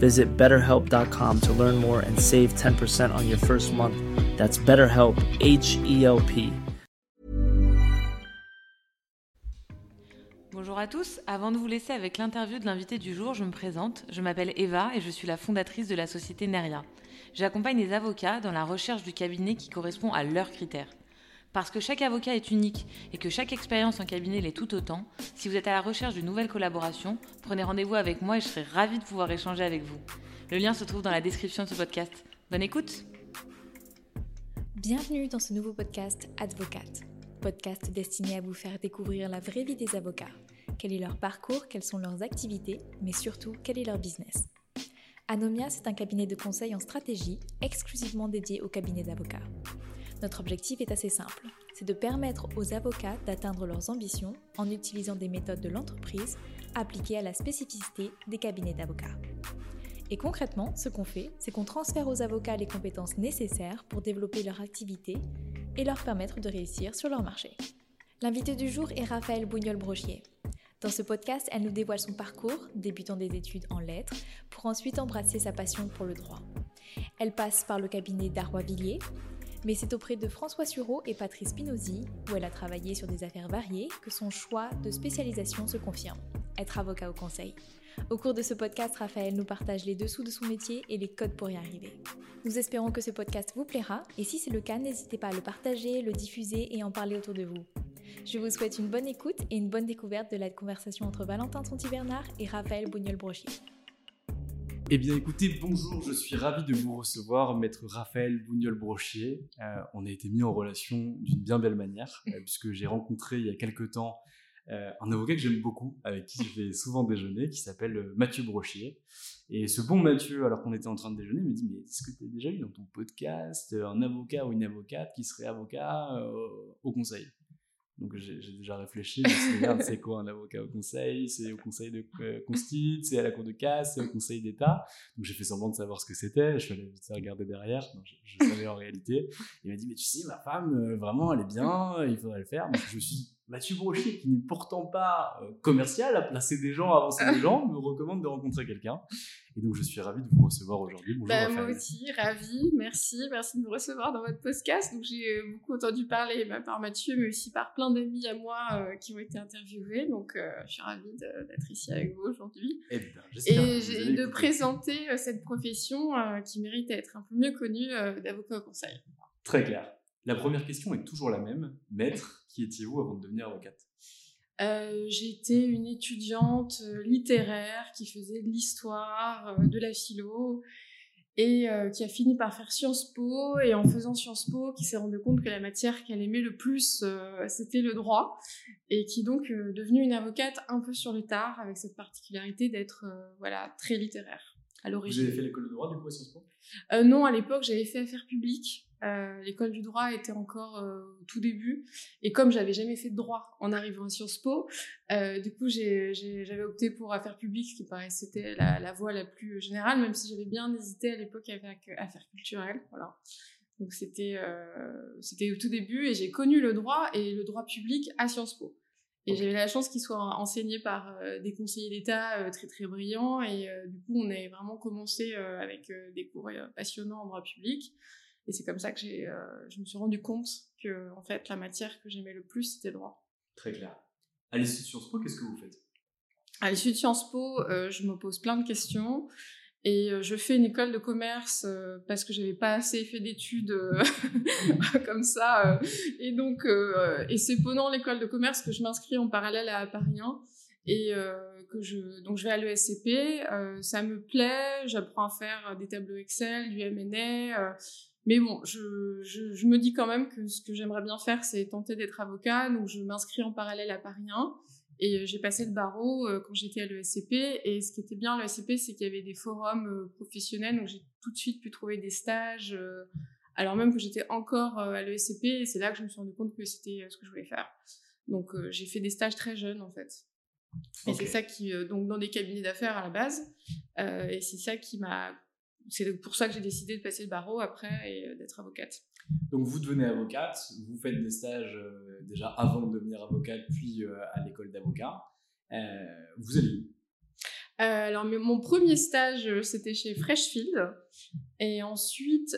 Visit betterhelp.com to learn more and save 10% on your first month. That's BetterHelp, H E L P. Bonjour à tous, avant de vous laisser avec l'interview de l'invité du jour, je me présente. Je m'appelle Eva et je suis la fondatrice de la société Neria. J'accompagne les avocats dans la recherche du cabinet qui correspond à leurs critères. Parce que chaque avocat est unique et que chaque expérience en cabinet l'est tout autant, si vous êtes à la recherche d'une nouvelle collaboration, prenez rendez-vous avec moi et je serai ravie de pouvoir échanger avec vous. Le lien se trouve dans la description de ce podcast. Bonne écoute Bienvenue dans ce nouveau podcast Advocate, podcast destiné à vous faire découvrir la vraie vie des avocats. Quel est leur parcours, quelles sont leurs activités, mais surtout quel est leur business? Anomia, c'est un cabinet de conseil en stratégie exclusivement dédié au cabinet d'avocats. Notre objectif est assez simple, c'est de permettre aux avocats d'atteindre leurs ambitions en utilisant des méthodes de l'entreprise appliquées à la spécificité des cabinets d'avocats. Et concrètement, ce qu'on fait, c'est qu'on transfère aux avocats les compétences nécessaires pour développer leur activité et leur permettre de réussir sur leur marché. L'invité du jour est Raphaël Bougnol-Brochier. Dans ce podcast, elle nous dévoile son parcours, débutant des études en lettres, pour ensuite embrasser sa passion pour le droit. Elle passe par le cabinet d'Arroy Villiers, mais c'est auprès de François Sureau et Patrice Spinozzi, où elle a travaillé sur des affaires variées, que son choix de spécialisation se confirme être avocat au conseil. Au cours de ce podcast, Raphaël nous partage les dessous de son métier et les codes pour y arriver. Nous espérons que ce podcast vous plaira et si c'est le cas, n'hésitez pas à le partager, le diffuser et en parler autour de vous. Je vous souhaite une bonne écoute et une bonne découverte de la conversation entre Valentin Tonti-Bernard et Raphaël Bougnol-Brochier. Eh bien écoutez, bonjour, je suis ravi de vous recevoir, maître Raphaël Bougnol-Brochier. Euh, on a été mis en relation d'une bien belle manière, euh, puisque j'ai rencontré il y a quelques temps euh, un avocat que j'aime beaucoup, avec qui je vais souvent déjeuner, qui s'appelle Mathieu Brochier. Et ce bon Mathieu, alors qu'on était en train de déjeuner, me dit Mais est-ce que tu as déjà eu dans ton podcast un avocat ou une avocate qui serait avocat au conseil? Donc j'ai déjà réfléchi, dit, Merde, c'est quoi un avocat au conseil? C'est au conseil de euh, c'est à la cour de casse, c'est au conseil d'État. Donc j'ai fait semblant de savoir ce que c'était, je suis allé vite regarder derrière, je, savais en réalité. Il m'a dit, mais tu sais, ma femme, euh, vraiment, elle est bien, il faudrait le faire. Donc je suis Mathieu Brochier, qui n'est pourtant pas euh, commercial, à placer des gens, à avancer des gens, me recommande de rencontrer quelqu'un. Et donc je suis ravi de vous recevoir aujourd'hui. Bonjour Bah, moi aussi, ravie, merci, merci de me recevoir dans votre podcast. Donc j'ai euh, beaucoup entendu parler bah, par Mathieu, mais aussi par plein d'amis à moi euh, qui ont été interviewés. Donc euh, je suis ravie d'être ici avec vous aujourd'hui. Eh bien, Et de présenter euh, cette profession qui mérite d'être un peu mieux connue d'avocat au conseil. Très clair. La première question est toujours la même. Maître, qui étiez-vous avant de devenir avocate? Euh, J'étais une étudiante euh, littéraire qui faisait de l'histoire, euh, de la philo, et euh, qui a fini par faire Sciences Po, et en faisant Sciences Po, qui s'est rendu compte que la matière qu'elle aimait le plus, euh, c'était le droit, et qui est donc euh, devenue une avocate un peu sur le tard, avec cette particularité d'être voilà très littéraire à Vous l'origine. avez fait l'école de droit du coup à Sciences Po? Non, à l'époque, j'avais fait affaires publiques. Euh, L'école du droit était encore euh, au tout début. Et comme j'avais jamais fait de droit en arrivant à Sciences Po, euh, du coup, j'avais opté pour affaires publiques, ce qui paraissait c'était la, la voie la plus générale, même si j'avais bien hésité à l'époque avec affaires culturelles. Voilà. Donc c'était c'était au tout début et j'ai connu le droit et le droit public à Sciences Po. Et j'avais la chance qu'il soit enseigné par des conseillers d'État très très brillants et du coup on a vraiment commencé avec des cours passionnants en droit public. Et c'est comme ça que j'ai, je me suis rendu compte que en fait la matière que j'aimais le plus c'était le droit. Très clair. À l'issue de Sciences Po, qu'est-ce que vous faites? À l'issue de Sciences Po, je me pose plein de questions. Et je fais une école de commerce parce que j'avais pas assez fait d'études comme ça. et donc, et c'est pendant l'école de commerce que je m'inscris en parallèle à Paris 1 et que je donc je vais à l'ESCP. ça me plaît, j'apprends à faire des tableaux Excel, du M&A. Mais bon, je, je, je, me dis quand même que ce que j'aimerais bien faire, c'est tenter d'être avocat. Donc, je m'inscris en parallèle à Paris 1. Et euh, j'ai passé le barreau euh, quand j'étais à l'ESCP. Et ce qui était bien à l'ESCP, c'est qu'il y avait des forums euh, professionnels. Donc j'ai tout de suite pu trouver des stages, alors même que j'étais encore à l'ESCP. Et c'est là que je me suis rendu compte que c'était ce que je voulais faire. Donc j'ai fait des stages très jeunes en fait. Et c'est ça qui, donc dans des cabinets d'affaires à la base. et c'est ça qui m'a c'est pour ça que j'ai décidé de passer le barreau après et d'être avocate. Donc vous devenez avocate, vous faites des stages euh, déjà avant de devenir avocate, puis euh, à l'école d'avocat. Euh, vous allez où? Alors, mon premier stage, c'était chez Freshfield. Et ensuite,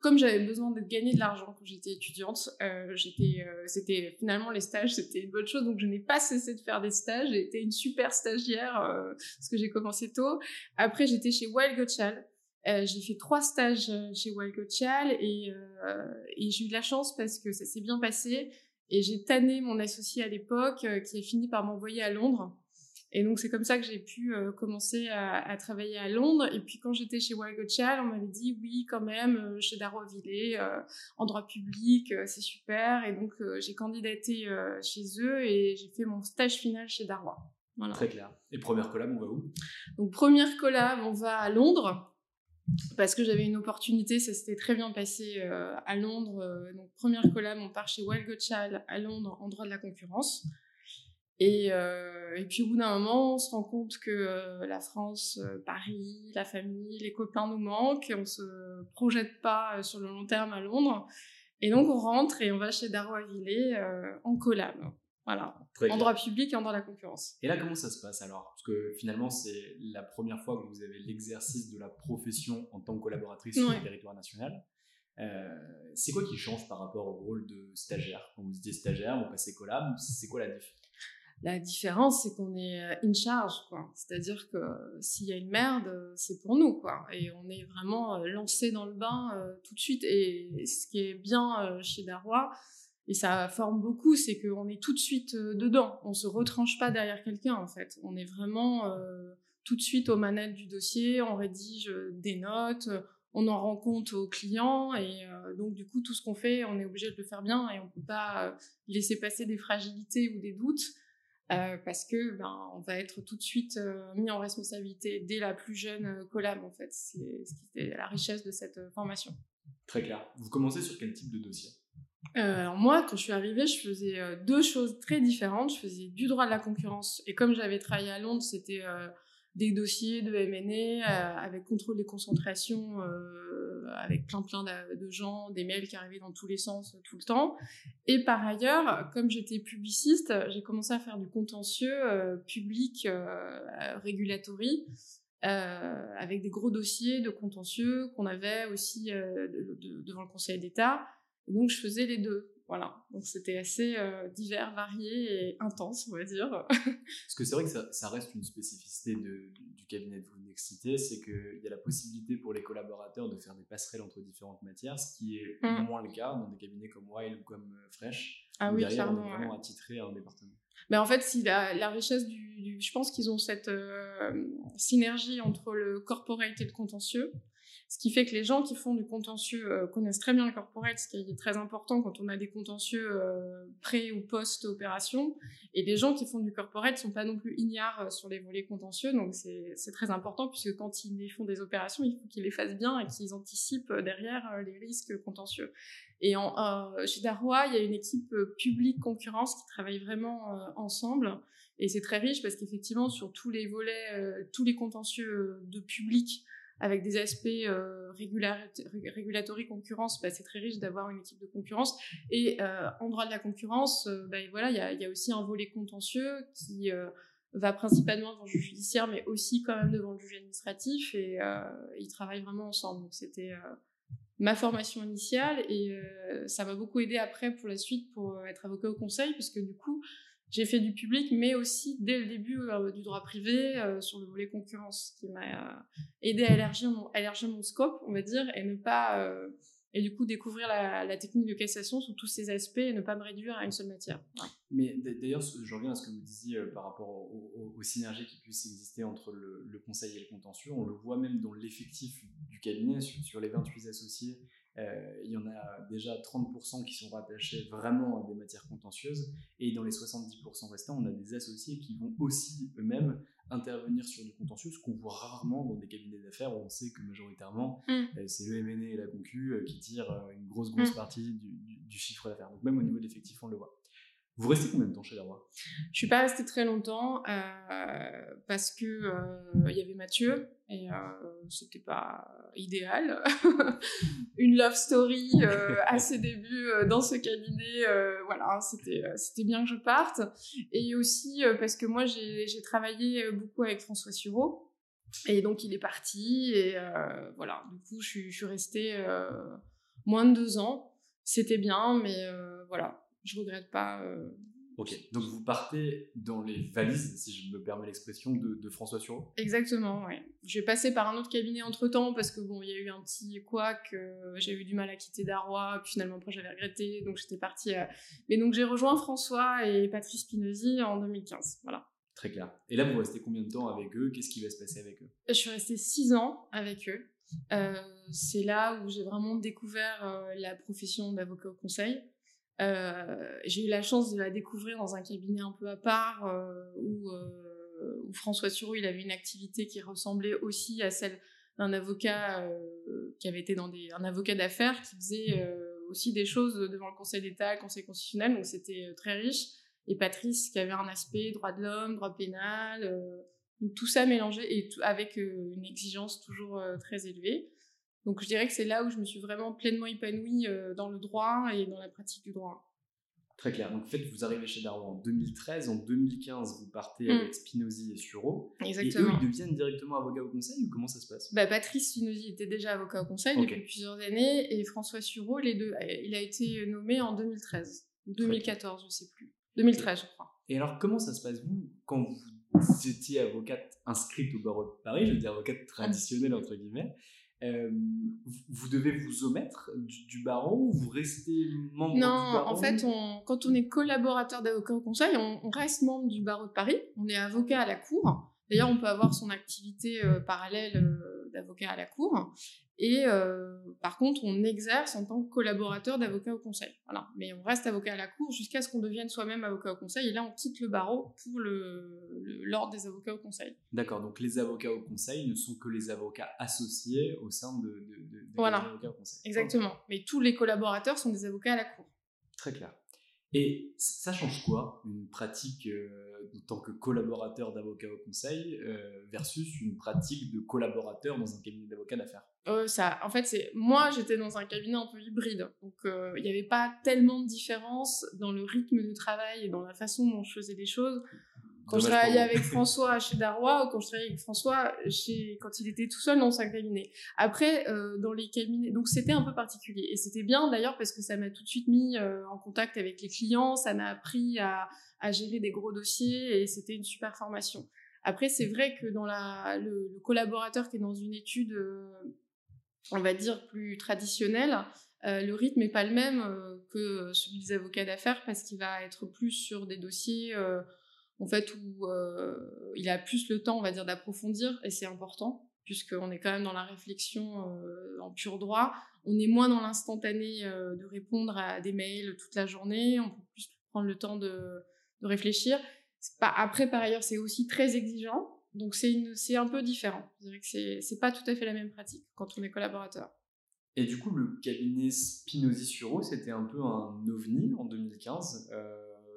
comme j'avais besoin de gagner de l'argent quand j'étais étudiante, j'étais, c'était finalement les stages, c'était une bonne chose. Donc, je n'ai pas cessé de faire des stages. J'ai été une super stagiaire parce que j'ai commencé tôt. Après, j'étais chez Wild Gottschall. Euh, j'ai fait trois stages euh, chez Wild et, euh, et j'ai eu de la chance parce que ça s'est bien passé. Et j'ai tanné mon associé à l'époque qui a fini par m'envoyer à Londres. Et donc c'est comme ça que j'ai pu commencer à, travailler à Londres. Et puis quand j'étais chez Wild on m'avait dit oui quand même chez Darrow Villers en droit public, c'est super. Et donc j'ai candidaté chez eux et j'ai fait mon stage final chez Darrow. Voilà. Très clair. Et première collab, on va où? Donc première collab, on va à Londres parce que j'avais une opportunité, ça s'était très bien passé euh, à Londres. Euh, donc, première collab, on part chez Wild Gottschall à Londres en droit de la concurrence. Et, euh, et puis, au bout d'un moment, on se rend compte que la France, Paris, la famille, les copains nous manquent et on se projette pas sur le long terme à Londres. Et donc, on rentre et on va chez Darrow Villers en collab. Voilà, en droit public et en droit de la concurrence. Et là, comment ça se passe alors? Parce que finalement, c'est la première fois que vous avez l'exercice de la profession en tant que collaboratrice sur le territoire national. Euh, c'est quoi qui change par rapport au rôle de stagiaire? Quand vous étiez stagiaire, vous passez collab, c'est quoi la différence? La différence, c'est qu'on est euh, in charge, quoi. C'est-à-dire que euh, s'il y a une merde, c'est pour nous, quoi. Et on est vraiment lancé dans le bain tout de suite. Et ce qui est bien chez Darrois, et ça forme beaucoup, c'est qu'on est tout de suite euh, dedans. On se retranche pas derrière quelqu'un, en fait. On est vraiment euh, tout de suite aux manettes du dossier, on rédige euh, des notes, on en rend compte aux clients, et donc du coup, tout ce qu'on fait, on est obligé de le faire bien, et on peut pas laisser passer des fragilités ou des doutes, parce que ben, on va être tout de suite mis en responsabilité dès la plus jeune collab, en fait. C'est ce qui est la richesse de cette formation. Très clair. Vous commencez sur quel type de dossier? Euh, alors moi, quand je suis arrivée, je faisais euh, deux choses très différentes. Je faisais du droit de la concurrence et comme j'avais travaillé à Londres, c'était euh, des dossiers de M&A avec contrôle des concentrations, avec plein plein de, gens, des mails qui arrivaient dans tous les sens tout le temps. Et par ailleurs, comme j'étais publiciste, j'ai commencé à faire du contentieux public régulatory. avec des gros dossiers de contentieux qu'on avait aussi devant le Conseil d'État donc je faisais les deux. Voilà. Donc c'était assez euh, divers, varié et intense, on va dire. Parce que c'est vrai que ça, ça, reste une spécificité de, du cabinet de Nexité, c'est qu'il y a la possibilité pour les collaborateurs de faire des passerelles entre différentes matières, ce qui est mmh. moins le cas dans des cabinets comme Wild ou comme euh, Fresh. Ah oui, derrière, clairement. On est vraiment attitré à un département. Mais en fait, si la, la richesse du, je pense qu'ils ont cette euh, synergie entre le corporate et le contentieux. Ce qui fait que les gens qui font du contentieux euh, connaissent très bien le corporate, ce qui est très important quand on a des contentieux euh, pré ou post-opération. Et les gens qui font du corporate sont pas non plus ignares euh, sur les volets contentieux, donc c'est très important puisque quand ils font des opérations, il faut qu'ils les fassent bien et qu'ils anticipent derrière les risques contentieux. Et en, chez Darrois, il y a une équipe publique concurrence qui travaille vraiment ensemble. Et c'est très riche parce qu'effectivement, sur tous les volets, tous les contentieux de public, avec des aspects euh, régulatory concurrence, bah, c'est très riche d'avoir une équipe de concurrence. Et euh, en droit de la concurrence, euh, bah, voilà, il y a, aussi un volet contentieux qui va principalement devant le juge judiciaire, mais aussi quand même devant le juge administratif, et ils travaillent vraiment ensemble. Donc c'était ma formation initiale, et ça m'a beaucoup aidé après pour la suite pour être avocat au conseil, parce que du coup, j'ai fait du public, mais aussi dès le début euh, du droit privé euh, sur le volet concurrence, qui m'a euh, aidé à élargir mon, scope, on va dire, et ne pas et du coup découvrir la, technique de cassation sous tous ses aspects et ne pas me réduire à une seule matière. Mais d'ailleurs, je reviens à ce que vous disiez par rapport aux, synergies qui puissent exister entre le, conseil et le contentieux. On le voit même dans l'effectif du cabinet, sur, sur les 28 associés, il y en a déjà 30% qui sont rattachés vraiment à des matières contentieuses. Et dans les 70% restants, on a des associés qui vont aussi eux-mêmes intervenir sur du contentieux, ce qu'on voit rarement dans des cabinets d'affaires où on sait que majoritairement, mm. euh, c'est le MNE et la Concu euh, qui tirent une grosse, grosse mm. partie du, du chiffre d'affaires. Donc même au niveau de l'effectif, on le voit. Vous restez combien de temps chez Leroy Je suis pas restée très longtemps euh, parce que euh, il y avait Mathieu et euh, c'était pas idéal. Une love story euh, à ses débuts dans ce cabinet, voilà, c'était c'était bien que je parte. Et aussi parce que moi j'ai travaillé beaucoup avec François Sureau et donc il est parti et voilà. Du coup je suis je suis restée moins de deux ans. C'était bien, mais voilà je regrette pas. Euh, ok, donc vous partez dans les valises, si je me permets l'expression, de, François Sureau? Exactement, oui. Je vais passer par un autre cabinet entre temps parce que bon, il y a eu un petit couac, euh, j'ai eu du mal à quitter Darrois, puis finalement après j'avais regretté, donc j'étais partie. Mais donc j'ai rejoint François et Patrice Spinozzi en 2015, voilà. Très clair. Et là, vous restez combien de temps avec eux? Qu'est-ce qui va se passer avec eux? Je suis restée six ans avec eux. Euh, c'est là où j'ai vraiment découvert la profession d'avocat au conseil. Euh, j'ai eu la chance de la découvrir dans un cabinet un peu à part euh, où, euh, où, François Sureau il avait une activité qui ressemblait aussi à celle d'un avocat qui avait été dans des un avocat d'affaires qui faisait aussi des choses devant le Conseil d'État, le Conseil constitutionnel, donc c'était très riche. Et Patrice qui avait un aspect droit de l'homme, droit pénal, donc tout ça mélangé et avec une exigence toujours très élevée. Donc je dirais que c'est là où je me suis vraiment pleinement épanouie euh, dans le droit et dans la pratique du droit. Très clair. Donc en fait, vous arrivez chez Darwin en 2013. En 2015, vous partez avec mm. Spinozzi et Sureau. Exactement. Et eux, ils deviennent directement avocats au conseil ou comment ça se passe? Bah, Patrice Spinozzi était déjà avocat au conseil depuis plusieurs années et François Sureau, les deux, il a été nommé en 2013. 2014, je ne sais plus. 2013, je crois. Et alors, comment ça se passe, vous, quand vous étiez avocate inscrite au barreau de Paris, je veux dire avocate traditionnelle, entre guillemets, euh, vous devez vous omettre du, barreau ou vous restez membre du barreau Non, en fait, quand on est collaborateur d'avocat au conseil, on, reste membre du barreau de Paris. On est avocat à la cour. D'ailleurs, on peut avoir son activité euh, parallèle euh, d'avocat à la cour. Et euh, par contre, on exerce en tant que collaborateur d'avocat au conseil. Voilà. Mais on reste avocat à la cour jusqu'à ce qu'on devienne soi-même avocat au conseil. Et là, on quitte le barreau pour l'ordre des avocats au conseil. D'accord. Donc les avocats au conseil ne sont que les avocats associés au sein de, de, de, voilà. au conseil. Exactement. Mais tous les collaborateurs sont des avocats à la cour. Très clair. Et ça change quoi une pratique euh, en tant que collaborateur d'avocat au conseil euh, versus une pratique de collaborateur dans un cabinet d'avocat d'affaires? Euh, ça, en fait, c'est moi j'étais dans un cabinet un peu hybride, donc il n'y avait pas tellement de différence dans le rythme de travail et dans la façon dont je faisais les choses quand je travaillais avec François chez Darrois ou quand je travaillais avec François chez quand il était tout seul dans son cabinet. Après euh, dans les cabinets donc c'était un peu particulier et c'était bien d'ailleurs parce que ça m'a tout de suite mis euh, en contact avec les clients, ça m'a appris à, à gérer des gros dossiers et c'était une super formation. Après c'est vrai que dans la le, le, collaborateur qui est dans une étude euh, on va dire plus traditionnelle euh, le rythme n'est pas le même que celui des avocats d'affaires parce qu'il va être plus sur des dossiers en fait, où euh, il a plus le temps, on va dire, d'approfondir, et c'est important, puisqu'on est quand même dans la réflexion euh, en pur droit. On est moins dans l'instantané euh, de répondre à des mails toute la journée, on peut plus prendre le temps de, réfléchir. Après, par ailleurs, c'est aussi très exigeant, donc c'est un peu différent. Je dirais que c'est pas tout à fait la même pratique quand on est collaborateur. Et du coup, le cabinet Spinozzi Suro, c'était un peu un ovni en 2015.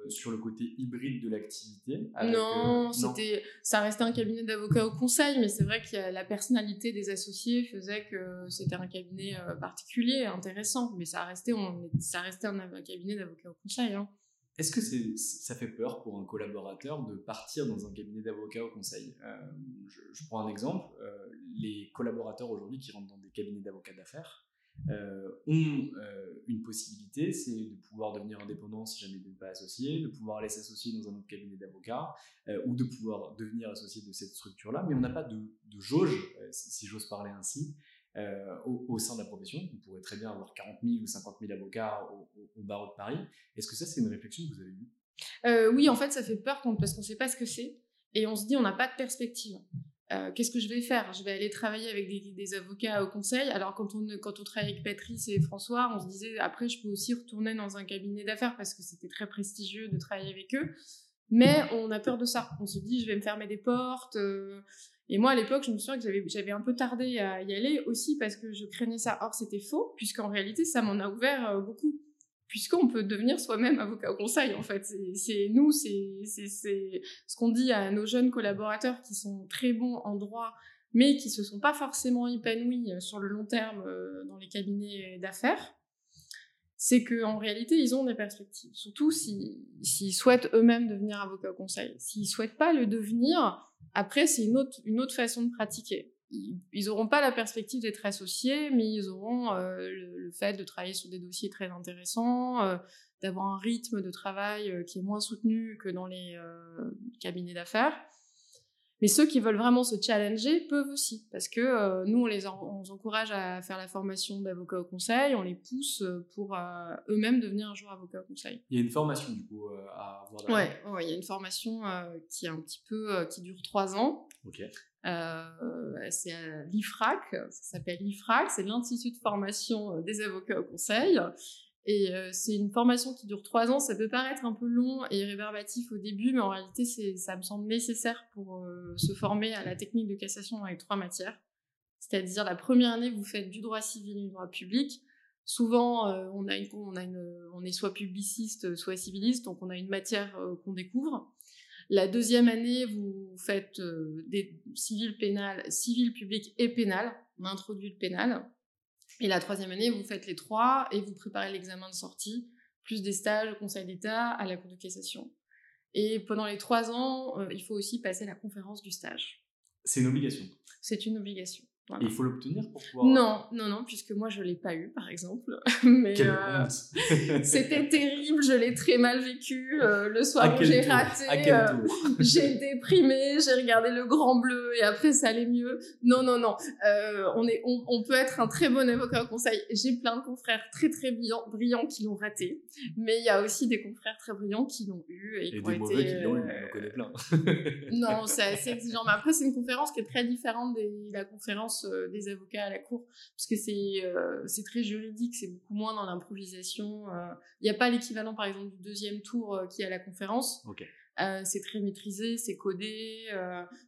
Sur le côté hybride de l'activité Non, c'était, ça restait un cabinet d'avocats au conseil, mais c'est vrai que la personnalité des associés faisait que c'était un cabinet particulier, intéressant, mais ça restait, on, ça restait un, cabinet d'avocats au conseil. Hein. Est-ce que c'est, ça fait peur pour un collaborateur de partir dans un cabinet d'avocats au conseil? Je, prends un exemple. les collaborateurs aujourd'hui qui rentrent dans des cabinets d'avocats d'affaires, euh, ont euh, une possibilité, c'est de pouvoir devenir indépendant si jamais ils ne pas associé, de pouvoir aller s'associer dans un autre cabinet d'avocats euh, ou de pouvoir devenir associé de cette structure-là, mais on n'a pas de, jauge, si, j'ose parler ainsi, au, sein de la profession. On pourrait très bien avoir 40 000 ou 50 000 avocats au, barreau de Paris. Est-ce que ça, c'est une réflexion que vous avez eue? Oui, en fait, ça fait peur parce qu'on ne sait pas ce que c'est et on se dit on n'a pas de perspective. Euh, qu'est-ce que je vais faire? Je vais aller travailler avec des, avocats au conseil. Alors quand on, quand on travaille avec Patrice et François, on se disait après je peux aussi retourner dans un cabinet d'affaires parce que c'était très prestigieux de travailler avec eux. Mais on a peur de ça. On se dit je vais me fermer des portes. Euh. Et moi à l'époque je me souviens que j'avais un peu tardé à y aller aussi parce que je craignais ça. Or c'était faux puisqu'en réalité ça m'en a ouvert euh, beaucoup puisqu'on peut devenir soi-même avocat au conseil, en fait. C'est nous, c'est ce qu'on dit à nos jeunes collaborateurs qui sont très bons en droit, mais qui se sont pas forcément épanouis euh, sur le long terme euh, dans les cabinets d'affaires. C'est qu'en réalité, ils ont des perspectives. Surtout s'ils souhaitent eux-mêmes devenir avocat au conseil. S'ils souhaitent pas le devenir, après, c'est une autre, une autre façon de pratiquer ils n'auront pas la perspective d'être associés, mais ils auront euh, le, fait de travailler sur des dossiers très intéressants, euh, d'avoir un rythme de travail euh, qui est moins soutenu que dans les cabinets d'affaires. Mais ceux qui veulent vraiment se challenger peuvent aussi, parce que nous, on les encourage à faire la formation d'avocat au conseil, on les pousse pour eux-mêmes devenir un jour avocat au conseil. Il y a une formation du coup à avoir. Ouais, il y a une formation qui est un petit peu, qui dure trois ans. Ok. Euh, c'est l'IFRAC, ça s'appelle l'IFRAC, c'est l'Institut de formation euh, des avocats au conseil. Et euh, c'est une formation qui dure trois ans. Ça peut paraître un peu long et réverbatif au début, mais en réalité, ça me semble nécessaire pour se former à la technique de cassation les trois matières. C'est-à-dire, la première année, vous faites du droit civil et du droit public. Souvent, on, on est soit publiciste, soit civiliste, donc on a une matière qu'on découvre. La deuxième année, vous faites euh, des civils pénales, civil public et pénal. On introduit le pénal. Et la troisième année, vous faites les trois et vous préparez l'examen de sortie, plus des stages au Conseil d'État, à la Cour de cassation. Et pendant les trois ans, euh, il faut aussi passer la conférence du stage. C'est une obligation. C'est une obligation il faut l'obtenir pour pouvoir. Non, non, non, puisque moi je l'ai pas eu, par exemple. Mais euh, c'était terrible, je l'ai très mal vécu. Euh, le soir où j'ai raté, euh, j'ai déprimé, j'ai regardé le grand bleu et après ça allait mieux. Non, non, non. on est, on, peut être un très bon avocat au conseil. J'ai plein de confrères très très brillants, brillants qui l'ont raté, mais il y a aussi des confrères très brillants qui l'ont eu et, qui ont des mauvais qui l'ont eu. On connaît plein. non, c'est assez exigeant. Mais après c'est une conférence qui est très différente de la conférence euh, des avocats à la cour, parce que c'est euh, c'est très juridique, c'est beaucoup moins dans l'improvisation. Euh. Il n'y a pas l'équivalent, par exemple, du deuxième tour qui est à la conférence. c'est très maîtrisé, c'est codé,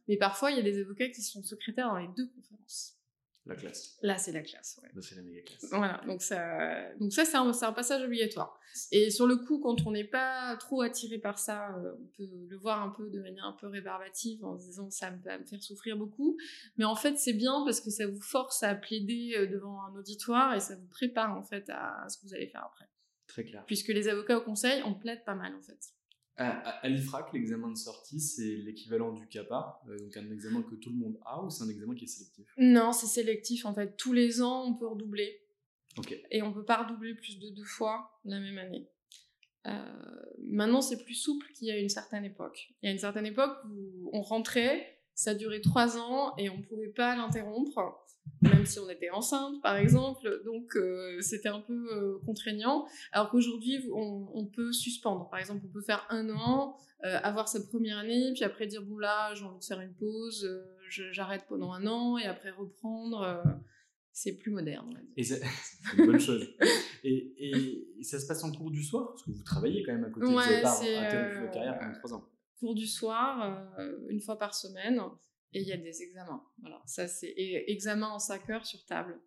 mais parfois il y a des avocats qui sont secrétaires dans les deux conférences. La classe. Là, c'est la classe. Ouais. Là, c'est la méga classe. Voilà, donc ça, donc ça c'est un, un, passage obligatoire. Et sur le coup, quand on n'est pas trop attiré par ça, euh, on peut le voir un peu de manière un peu rébarbative en se disant ça va me faire souffrir beaucoup. Mais en fait, c'est bien parce que ça vous force à plaider euh, devant un auditoire et ça vous prépare en fait à ce que vous allez faire après. Très clair. Puisque les avocats au conseil, on plaide pas mal en fait. À, l'IFRAC, l'examen de sortie, c'est l'équivalent du CAPA, euh, donc un examen que tout le monde a, ou c'est un examen qui est sélectif? Non, c'est sélectif en fait. Tous les ans, on peut redoubler. Ok. Et on peut pas redoubler plus de deux fois la même année. Euh, maintenant, c'est plus souple qu'il y a une certaine époque. Il y a une certaine époque où on rentrait, ça durait trois ans et on pouvait pas l'interrompre même si on était enceinte, par exemple. Donc, euh, c'était un peu euh, contraignant. Alors qu'aujourd'hui, on, peut suspendre. Par exemple, on peut faire un an, euh, avoir sa première année, puis après dire, bon là, j'ai envie de faire une pause, j'arrête pendant un an, et après reprendre. c'est plus moderne. Et c'est une bonne chose. Et, et, ça se passe en cours du soir? Parce que vous travaillez quand même à côté. Ouais, vous avez pas votre carrière pendant trois ans. Cours du soir, une fois par semaine et il y a des examens. Voilà, ça c'est examen en 5 heures sur table.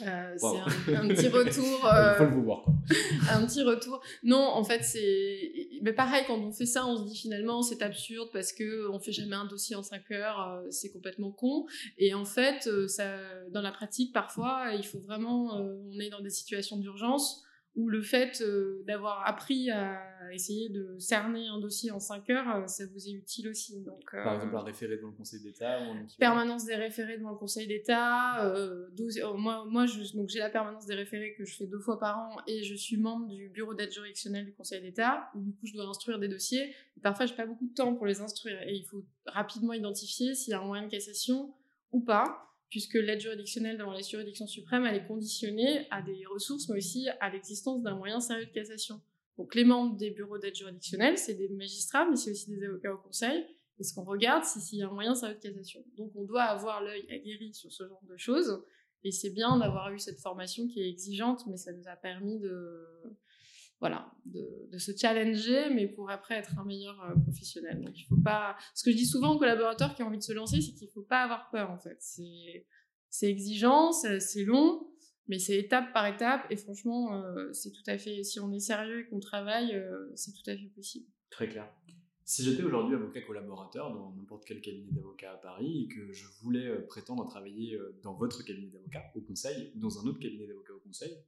Euh, c'est un, petit retour. Il faut le euh, voir. Quoi. un petit retour. Non, en fait, c'est. Mais pareil, quand on fait ça, on se dit finalement c'est absurde parce que on fait jamais un dossier en 5 heures, euh, c'est complètement con. Et en fait, ça, dans la pratique, parfois, il faut vraiment. on est dans des situations d'urgence ou le fait euh, d'avoir appris à essayer de cerner un dossier en 5 heures, euh, ça vous est utile aussi. Donc, Par exemple, un référé devant le Conseil d'État Permanence des référés devant le Conseil d'État. Euh, oh, moi, moi donc j'ai la permanence des référés que je fais deux fois par an et je suis membre du bureau d'aide juridictionnelle du Conseil d'État, où du coup je dois instruire des dossiers. Et parfois, j'ai pas beaucoup de temps pour les instruire et il faut rapidement identifier s'il y a un moyen de cassation ou pas puisque l'aide juridictionnelle devant les juridictions suprêmes, elle est conditionnée à des ressources, mais aussi à l'existence d'un moyen sérieux de cassation. Donc les membres des bureaux d'aide juridictionnelle, c'est des magistrats, mais c'est aussi des avocats au conseil. Et ce qu'on regarde, c'est s'il y a un moyen sérieux de cassation. Donc on doit avoir l'œil aguerri sur ce genre de choses. Et c'est bien d'avoir eu cette formation qui est exigeante, mais ça nous a permis de, voilà, de, se challenger, mais pour après être un meilleur euh, professionnel. Donc il faut pas. Ce que je dis souvent aux collaborateurs qui ont envie de se lancer, c'est qu'il faut pas avoir peur en fait. C'est exigeant, c'est long, mais c'est étape par étape. Et franchement, euh, c'est tout à fait. Si on est sérieux et qu'on travaille, euh, c'est tout à fait possible. Très clair. Si j'étais aujourd'hui avocat collaborateur dans n'importe quel cabinet d'avocat à Paris et que je voulais prétendre à travailler dans votre cabinet d'avocat au conseil ou dans un autre cabinet d'avocat au conseil,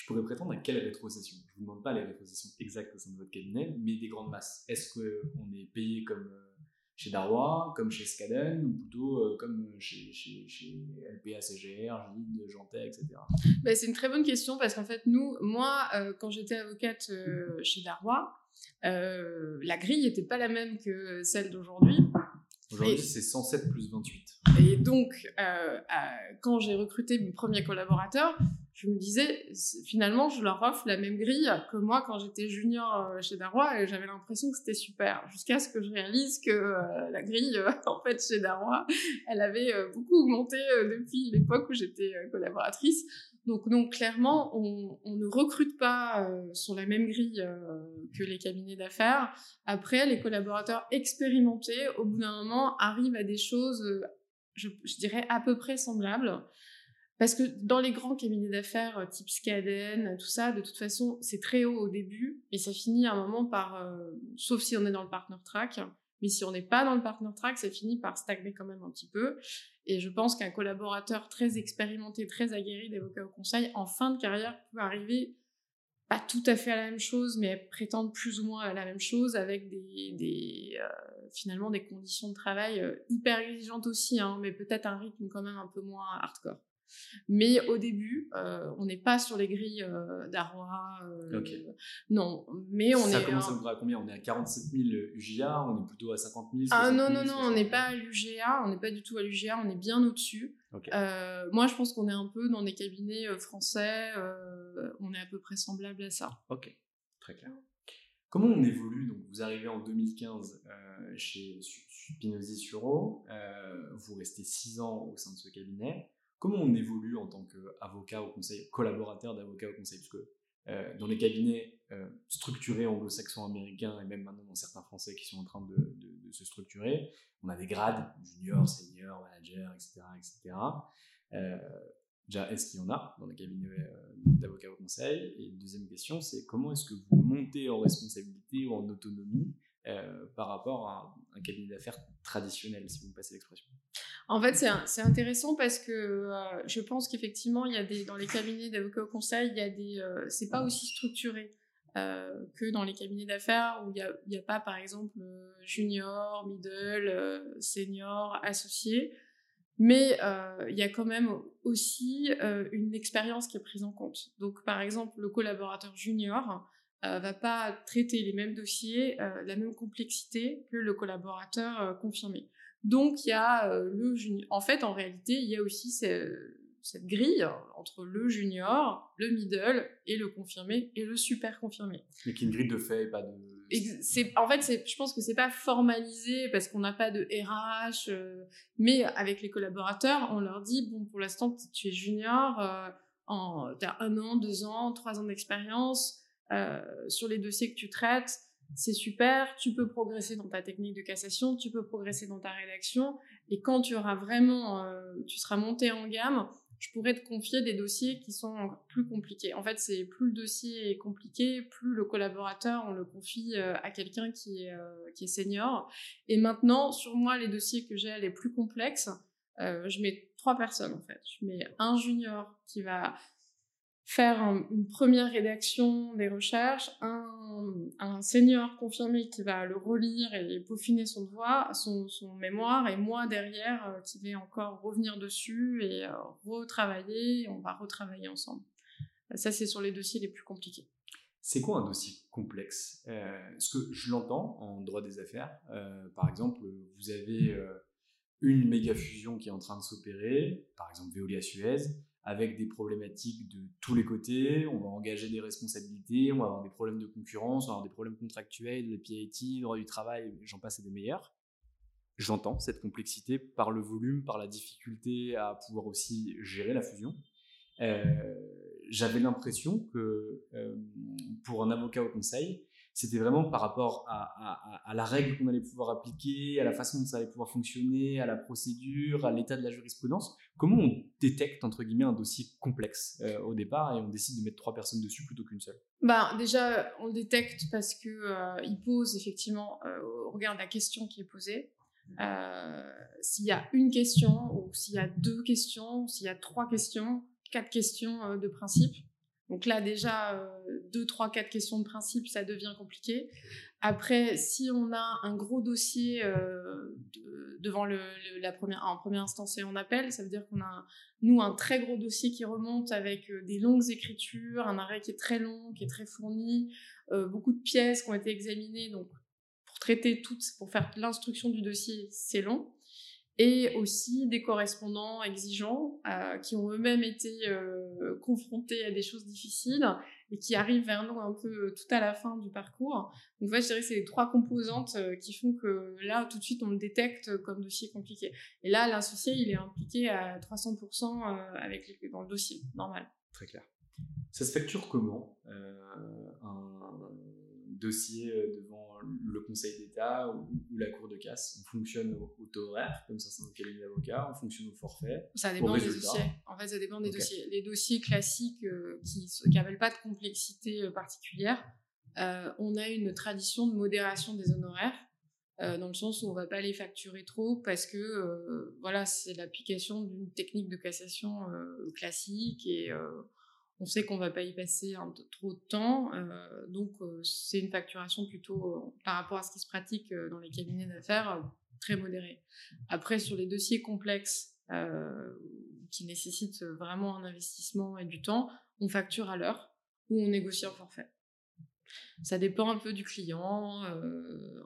je pourrais prétendre à quelle rétrocession? Je ne vous demande pas les rétrocessions exactes au sein de votre cabinet, mais des grandes masses. Est-ce qu'on est payé comme euh, chez Darrois, comme chez Scaden, ou plutôt euh, comme chez, chez, chez LPA, CGR, GID, Jantet, etc. Bah, c'est une très bonne question parce qu'en fait, nous, moi, euh, quand j'étais avocate chez Darrois, la grille n'était pas la même que celle d'aujourd'hui. Aujourd'hui, c'est 107 plus 28. Et donc, quand j'ai recruté mes premiers collaborateurs, je me disais, finalement, je leur offre la même grille que moi quand j'étais junior euh, chez Darrois et j'avais l'impression que c'était super. Jusqu'à ce que je réalise que euh, la grille, euh, en fait, chez Darrois, elle avait beaucoup augmenté depuis l'époque où j'étais collaboratrice. Donc, non, clairement, on, ne recrute pas sur la même grille que les cabinets d'affaires. Après, les collaborateurs expérimentés, au bout d'un moment, arrivent à des choses, je dirais, à peu près semblables. Parce que dans les grands cabinets d'affaires, euh, type Skaden, tout ça, de toute façon, c'est très haut au début et ça finit à un moment par, euh, sauf si on est dans le partner track, mais si on n'est pas dans le partner track, ça finit par stagner quand même un petit peu. Et je pense qu'un collaborateur très expérimenté, très aguerri d'avocat au conseil, en fin de carrière, peut arriver pas tout à fait à la même chose, mais prétendre plus ou moins à la même chose avec des, euh, finalement des conditions de travail hyper exigeantes aussi, hein, mais peut-être un rythme quand même un peu moins hardcore. Mais au début, euh, on n'est pas sur les grilles euh, d'Arrois. Euh, non, mais on ça est. Ça commence à combien? On est à 47 000 UGA, on est plutôt à 50 000 Ah non, non, non, on n'est pas à l'UGA, on n'est pas du tout à l'UGA, on est bien au-dessus. moi, je pense qu'on est un peu dans des cabinets français, on est à peu près semblable à ça. Ok, très clair. Comment on évolue? Donc, vous arrivez en 2015 chez Spinozzi-Suro, vous restez 6 ans au sein de ce cabinet comment on évolue en tant qu'avocat au conseil, collaborateur d'avocat au conseil? Parce que euh, dans les cabinets euh, structurés anglo-saxons américains et même maintenant dans certains français qui sont en train de, se structurer, on a des grades junior, senior, manager, etc. etc. Euh, déjà, est-ce qu'il y en a dans les cabinets d'avocats au conseil? Et deuxième question, c'est comment est-ce que vous montez en responsabilité ou en autonomie par rapport à un cabinet d'affaires traditionnel, si vous me passez l'expression en fait, c'est intéressant parce que euh, je pense qu'effectivement, dans les cabinets d'avocats au conseil, il y a euh, pas aussi structuré euh, que dans les cabinets d'affaires où il n'y a, a, pas, par exemple, junior, middle, senior, associé. Mais il y a quand même aussi une expérience qui est prise en compte. Donc, par exemple, le collaborateur junior va pas traiter les mêmes dossiers, la même complexité que le collaborateur confirmé. Donc il y a euh, le junior. En fait, en réalité, il y a aussi cette grille entre le junior, le middle et le confirmé et le super confirmé. Mais qui est une grille de fait et pas de. En fait, je pense que c'est pas formalisé parce qu'on n'a pas de RH, euh, mais avec les collaborateurs, on leur dit bon, pour l'instant, tu es junior, euh, tu as un an, deux ans, trois ans d'expérience euh, sur les dossiers que tu traites c'est super, tu peux progresser dans ta technique de cassation, tu peux progresser dans ta rédaction, et quand tu auras vraiment, euh, tu seras monté en gamme, je pourrais te confier des dossiers qui sont plus compliqués. En fait, c'est plus le dossier est compliqué, plus le collaborateur, on le confie euh, à quelqu'un qui est, senior. Et maintenant, sur moi, les dossiers que j'ai les plus complexes, je mets trois personnes en fait. Je mets un junior qui va faire une première rédaction des recherches, un, un, senior confirmé qui va le relire et peaufiner son devoir, son, son mémoire, et moi derrière euh, qui vais encore revenir dessus et euh, retravailler, on va retravailler ensemble. Ça, c'est sur les dossiers les plus compliqués. C'est quoi un dossier complexe? Euh, Ce que je l'entends en droit des affaires, euh, par exemple, vous avez une méga fusion qui est en train de s'opérer, par exemple Veolia Suez, avec des problématiques de tous les côtés. On va engager des responsabilités, on va avoir des problèmes de concurrence, on va avoir des problèmes contractuels, le PIT, droit du travail, j'en passe et des meilleurs. J'entends cette complexité par le volume, par la difficulté à pouvoir aussi gérer la fusion. Euh, j'avais l'impression que euh, pour un avocat au conseil, c'était vraiment par rapport à, la règle qu'on allait pouvoir appliquer, à la façon dont ça allait pouvoir fonctionner, à la procédure, à l'état de la jurisprudence. Comment on détecte, entre guillemets, un dossier complexe euh, au départ et on décide de mettre trois personnes dessus plutôt qu'une seule? Bah, Déjà, on le détecte parce qu'il euh, il pose effectivement, euh, au regard de la question qui est posée, s'il y a une question ou s'il y a deux questions, s'il y a trois questions, quatre questions de principe, donc là, déjà, euh, deux, trois, quatre questions de principe, ça devient compliqué. Après, si on a un gros dossier euh, devant le, la première, en première instance et on appelle, ça veut dire qu'on a, nous, un très gros dossier qui remonte avec euh, des longues écritures, un arrêt qui est très long, qui est très fourni, beaucoup de pièces qui ont été examinées. Donc, pour traiter toutes, pour faire l'instruction du dossier, c'est long et aussi des correspondants exigeants euh, qui ont eux-mêmes été euh, confrontés à des choses difficiles et qui arrivent vers nous un peu euh, tout à la fin du parcours. Donc voilà, je dirais que c'est les trois composantes qui font que là, tout de suite, on le détecte comme dossier compliqué. Et là, l'associé, il est impliqué à 300% avec dans le dossier, normal. Très clair. Ça se facture comment dossier devant le Conseil d'État ou, la Cour de casse. On fonctionne au, taux horaire, comme ça, c'est un cabinet d'avocats, on fonctionne au forfait. Ça dépend des dossiers. En fait, ça dépend des dossiers. Les dossiers classiques euh, qui n'avaient pas de complexité euh, particulière, euh, on a une tradition de modération des honoraires. dans le sens où on va pas les facturer trop parce que voilà c'est l'application d'une technique de cassation classique et on sait qu'on va pas y passer trop de temps, euh, donc euh, c'est une facturation plutôt euh, par rapport à ce qui se pratique dans les cabinets d'affaires très modérée. Après sur les dossiers complexes qui nécessitent vraiment un investissement et du temps, on facture à l'heure ou on négocie en forfait. Ça dépend un peu du client.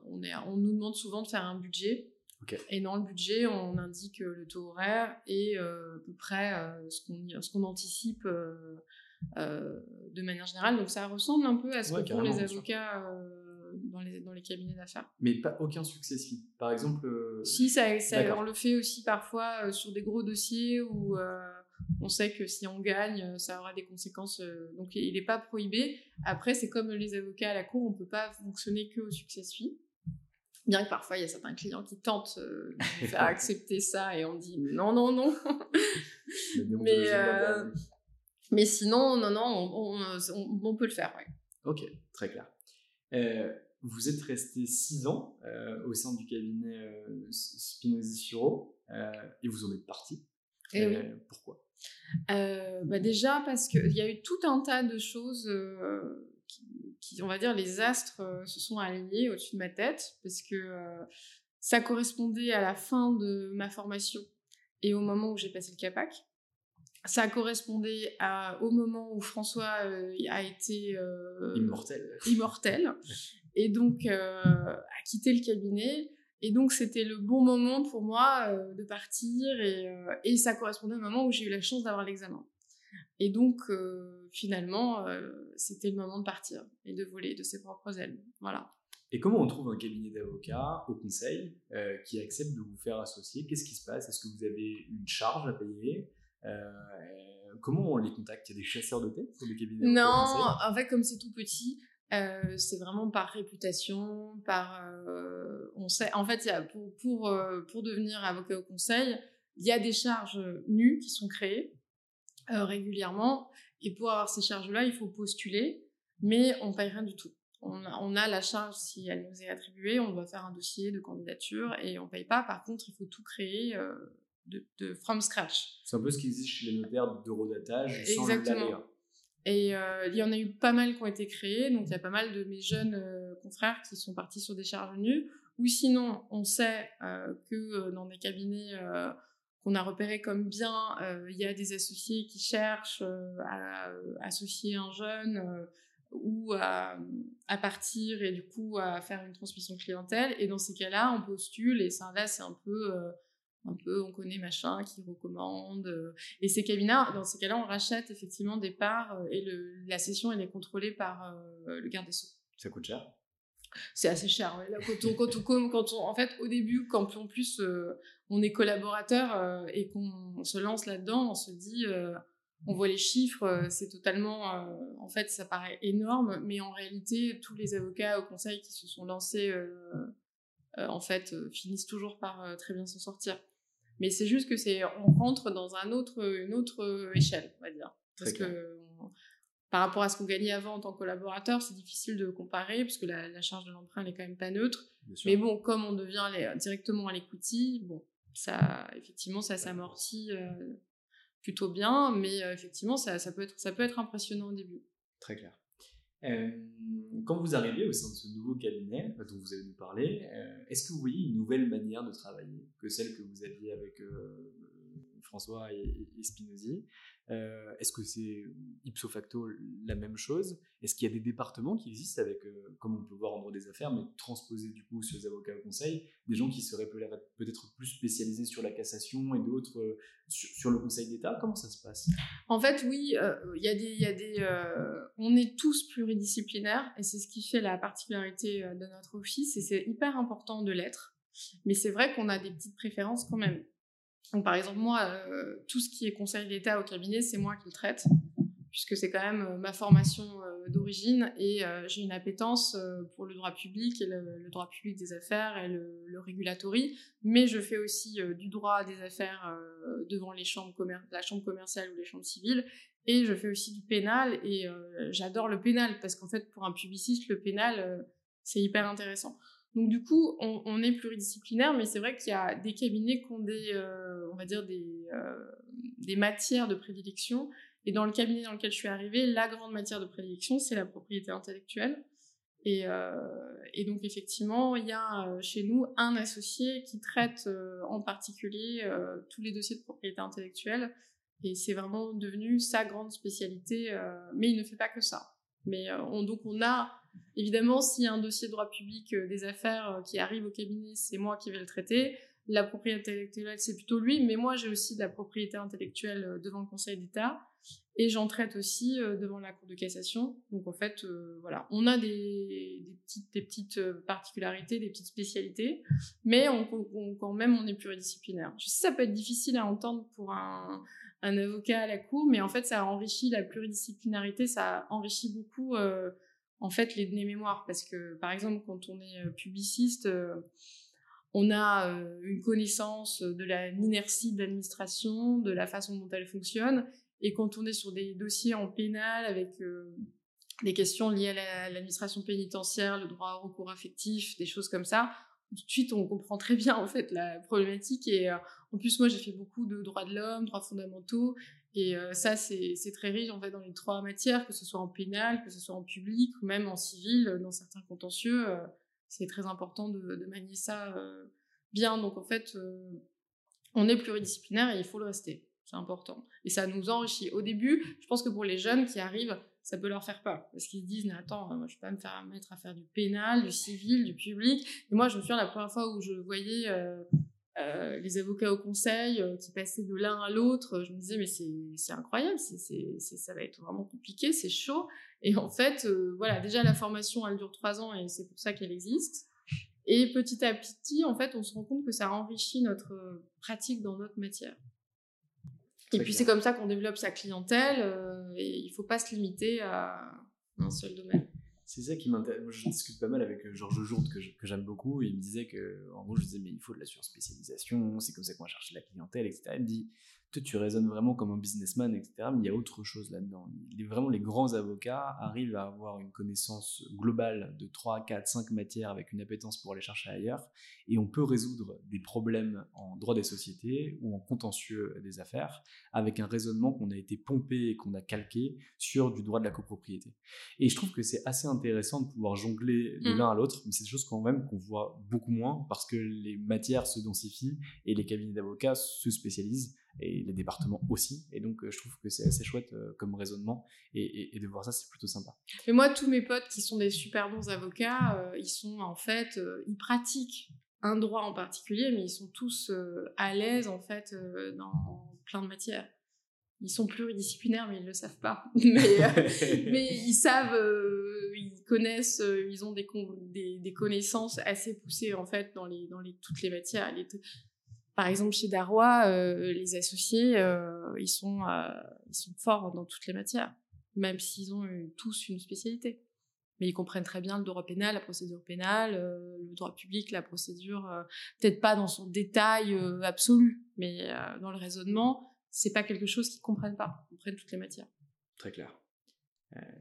on, est, on nous demande souvent de faire un budget. Et dans le budget, on indique le taux horaire et à peu près ce qu'on anticipe euh, de manière générale. Donc ça ressemble un peu à ce que font les avocats euh, dans, les, dans les cabinets d'affaires. Mais pas aucun succès si. Par exemple. Euh, si, ça, on le fait aussi parfois sur des gros dossiers où on sait que si on gagne, ça aura des conséquences. donc il n'est pas prohibé. Après, c'est comme les avocats à la cour, on ne peut pas fonctionner que au succès suit. Bien que parfois, il y a certains clients qui tentent de faire accepter ça et on dit non, non, non. Mais, mais sinon, non, non, on, on, peut le faire. Ok, très clair. Euh, vous êtes resté six ans euh, au sein du cabinet euh, Spinozzi Suro et vous en êtes parti. Et eh oui. Pourquoi? Bah Déjà parce qu'il y a eu tout un tas de choses qui, on va dire, les astres se sont alignés au-dessus de ma tête parce que ça correspondait à la fin de ma formation et au moment où j'ai passé le CAPAC ça correspondait à, au moment où François euh, a été euh, immortel. immortel et donc euh, a quitté le cabinet. Et donc c'était le bon moment pour moi de partir et, et, ça correspondait au moment où j'ai eu la chance d'avoir l'examen. Et donc finalement c'était le moment de partir et de voler de ses propres ailes. Voilà. Et comment on trouve un cabinet d'avocats au conseil qui accepte de vous faire associer? Qu'est-ce qui se passe? Est-ce que vous avez une charge à payer? Comment on les contacte? Il y a des chasseurs de tête pour les cabinets Non, en fait, comme c'est tout petit, euh, c'est vraiment par réputation, par euh, on sait. En fait, y a pour pour pour devenir avocat au conseil, il y a des charges nues qui sont créées régulièrement. Et pour avoir ces charges-là, il faut postuler, mais on paye rien du tout. On a, la charge si elle nous est attribuée, on doit faire un dossier de candidature et on paye pas. Par contre, il faut tout créer de, from scratch. C'est un peu ce qui existe chez les notaires d'eurodatage. Exactement. Et euh, il y en a eu pas mal qui ont été créés. Donc, il y a pas mal de mes jeunes euh, confrères qui sont partis sur des charges nues. Ou sinon, on sait euh, que dans des cabinets qu'on a repérés comme bien, il y a des associés qui cherchent à associer un jeune ou à, à, partir et du coup à faire une transmission clientèle. Et dans ces cas-là, on postule et ça, là, c'est un peu un peu on connaît machin qui recommande euh, et ces cabinets dans ces cas-là on rachète effectivement des parts euh, et le, la session elle est contrôlée par euh, le garde des sceaux ça coûte cher? C'est assez cher ouais. quand, on, quand, on, quand on en fait au début quand en plus on est collaborateur et qu'on se lance là-dedans on se dit on voit les chiffres, c'est totalement, en fait, ça paraît énorme, mais en réalité, tous les avocats au conseil qui se sont lancés, en fait, finissent toujours par très bien s'en sortir. Mais c'est juste que c'est, on rentre dans un autre, une autre échelle, on va dire. Parce que par rapport à ce qu'on gagnait avant en tant que collaborateur, c'est difficile de comparer parce que la, charge de l'emprunt n'est quand même pas neutre. Mais bon, comme on devient directement à l'equity, bon, ça, effectivement, ça s'amortit euh, plutôt bien, mais euh, effectivement, ça, ça, peut être, ça peut être impressionnant au début. Très clair. Euh, quand vous arrivez au sein de ce nouveau cabinet dont vous allez nous parler, euh, est-ce que vous voyez une nouvelle manière de travailler que celle que vous aviez avec euh, François et, Spinozzi euh, est-ce que c'est ipso facto la même chose? Est-ce qu'il y a des départements qui existent avec, euh, comme on peut voir en droit des affaires, mais transposés du coup sur les avocats au conseil, des gens qui seraient peut-être plus spécialisés sur la cassation et d'autres euh, sur, le conseil d'État? Comment ça se passe? En fait, oui, il y a des, y a des on est tous pluridisciplinaires et c'est ce qui fait la particularité de notre office et c'est hyper important de l'être. Mais c'est vrai qu'on a des petites préférences quand même. Donc, par exemple, moi, euh, tout ce qui est conseil d'État au cabinet, c'est moi qui le traite, puisque c'est quand même euh, ma formation euh, d'origine et j'ai une appétence pour le droit public et le, droit public des affaires et le, le mais je fais aussi du droit des affaires devant les chambres la chambre commerciale ou les chambres civiles, et je fais aussi du pénal et j'adore le pénal parce qu'en fait, pour un publiciste, le pénal, c'est hyper intéressant. Donc du coup, on, est pluridisciplinaire, mais c'est vrai qu'il y a des cabinets qui ont des, euh, on va dire des, euh, des matières de prédilection. Et dans le cabinet dans lequel je suis arrivée, la grande matière de prédilection, c'est la propriété intellectuelle. Et, euh, donc effectivement, il y a chez nous un associé qui traite en particulier tous les dossiers de propriété intellectuelle. Et c'est vraiment devenu sa grande spécialité. mais il ne fait pas que ça. Mais on, donc on a Évidemment, s'il y a un dossier de droit public euh, des affaires euh, qui arrive au cabinet, c'est moi qui vais le traiter. La propriété intellectuelle, c'est plutôt lui, mais moi j'ai aussi de la propriété intellectuelle euh, devant le Conseil d'État et j'en traite aussi devant la Cour de cassation. Donc en fait, voilà, on a des, petites, particularités, des petites spécialités, mais quand même on est pluridisciplinaire. Je sais que ça peut être difficile à entendre pour un avocat à la Cour, mais en fait ça enrichit la pluridisciplinarité, ça enrichit beaucoup en fait les données mémoire. Parce que par exemple quand on est euh, publiciste euh, on a euh, une connaissance de la de l'administration, de la façon dont elle fonctionne. Et quand on est sur des dossiers en pénal avec des questions liées à l'administration pénitentiaire, le droit au recours affectif, des choses comme ça, tout de suite on comprend très bien en fait la problématique et en plus moi j'ai fait beaucoup de droits de l'homme, droits fondamentaux et euh, ça, c'est très riche en fait dans les trois matières, que ce soit en pénal, que ce soit en public ou même en civil, dans certains contentieux. Euh, c'est très important de, de manier ça euh, bien. Donc en fait, on est pluridisciplinaire et il faut le rester. C'est important. Et ça nous enrichit. Au début, je pense que pour les jeunes qui arrivent, ça peut leur faire peur. Parce qu'ils se disent, mais attends, moi, je vais pas me faire mettre à faire du pénal, du civil, du public. Et moi, je me souviens la première fois où je voyais euh, les avocats au conseil euh, qui passaient de l'un à l'autre, je me disais mais c'est incroyable, ça va être vraiment compliqué, c'est chaud. Et en fait, euh, voilà, déjà la formation elle dure trois ans et c'est pour ça qu'elle existe. Et petit à petit, en fait, on se rend compte que ça enrichit notre pratique dans notre matière. Et puis c'est comme ça qu'on développe sa clientèle et il faut pas se limiter à un seul domaine c'est ça qui m'intéresse. Moi, je discute pas mal avec euh, Georges Jourde, que, j'aime beaucoup, et il me disait que, en gros, je disais, mais il faut de la surspécialisation, c'est comme ça qu'on va chercher la clientèle, etc. Il me dit, toi, tu raisonnes vraiment comme un businessman, etc. Mais il y a autre chose là-dedans. Vraiment, les grands avocats arrivent à avoir une connaissance globale de 3, 4, 5 matières avec une appétence pour aller chercher ailleurs. Et on peut résoudre des problèmes en droit des sociétés ou en contentieux des affaires avec un raisonnement qu'on a été pompé et qu'on a calqué sur du droit de la copropriété. Et je trouve que c'est assez intéressant de pouvoir jongler de mmh. l'un à l'autre, mais c'est des choses quand même qu'on voit beaucoup moins parce que les matières se densifient et les cabinets d'avocats se spécialisent et les départements aussi. Et donc, euh, je trouve que c'est assez chouette euh, comme raisonnement et, de voir ça, c'est plutôt sympa. Mais moi, tous mes potes qui sont des super bons avocats, euh, ils sont en fait, ils pratiquent un droit en particulier, mais ils sont tous à l'aise en fait dans plein de matières. Ils sont pluridisciplinaires, mais ils ne le savent pas. mais, ils savent, ils connaissent, ils ont des, des, des, connaissances assez poussées en fait dans, les, dans les, toutes les matières. Les, par exemple, chez Darrois, euh, les associés, euh, ils, sont, euh, ils sont forts dans toutes les matières, même s'ils ont tous une spécialité. Mais ils comprennent très bien le droit pénal, la procédure pénale, le droit public, la procédure, peut-être pas dans son détail absolu, mais dans le raisonnement, c'est pas quelque chose qu'ils comprennent pas. Ils comprennent toutes les matières. Très clair.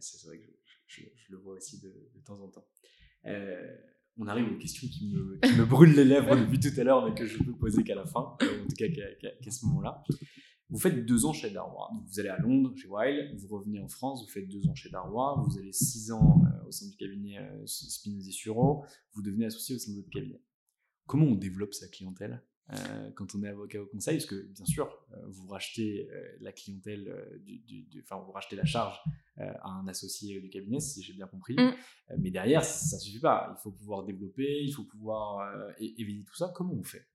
c'est vrai que je, le vois aussi de temps en temps on arrive aux questions qui me, qui me brûlent les lèvres depuis tout à l'heure, mais que je peux poser qu'à la fin, euh, en tout cas qu'à ce moment-là. Vous faites deux ans chez Darrois. vous allez à Londres, chez Weil, vous revenez en France, vous faites deux ans chez Darrois, vous allez six ans euh, au sein du cabinet euh, Spinozzi Suro, vous devenez associé au sein de votre cabinet. Comment on développe sa clientèle euh, quand on est avocat au conseil, parce que bien sûr, vous rachetez la clientèle, enfin vous rachetez la charge à un associé du cabinet, si j'ai bien compris. Mm. mais derrière, ça, ne suffit pas. Il faut pouvoir développer, il faut pouvoir éviter tout ça. Comment on fait?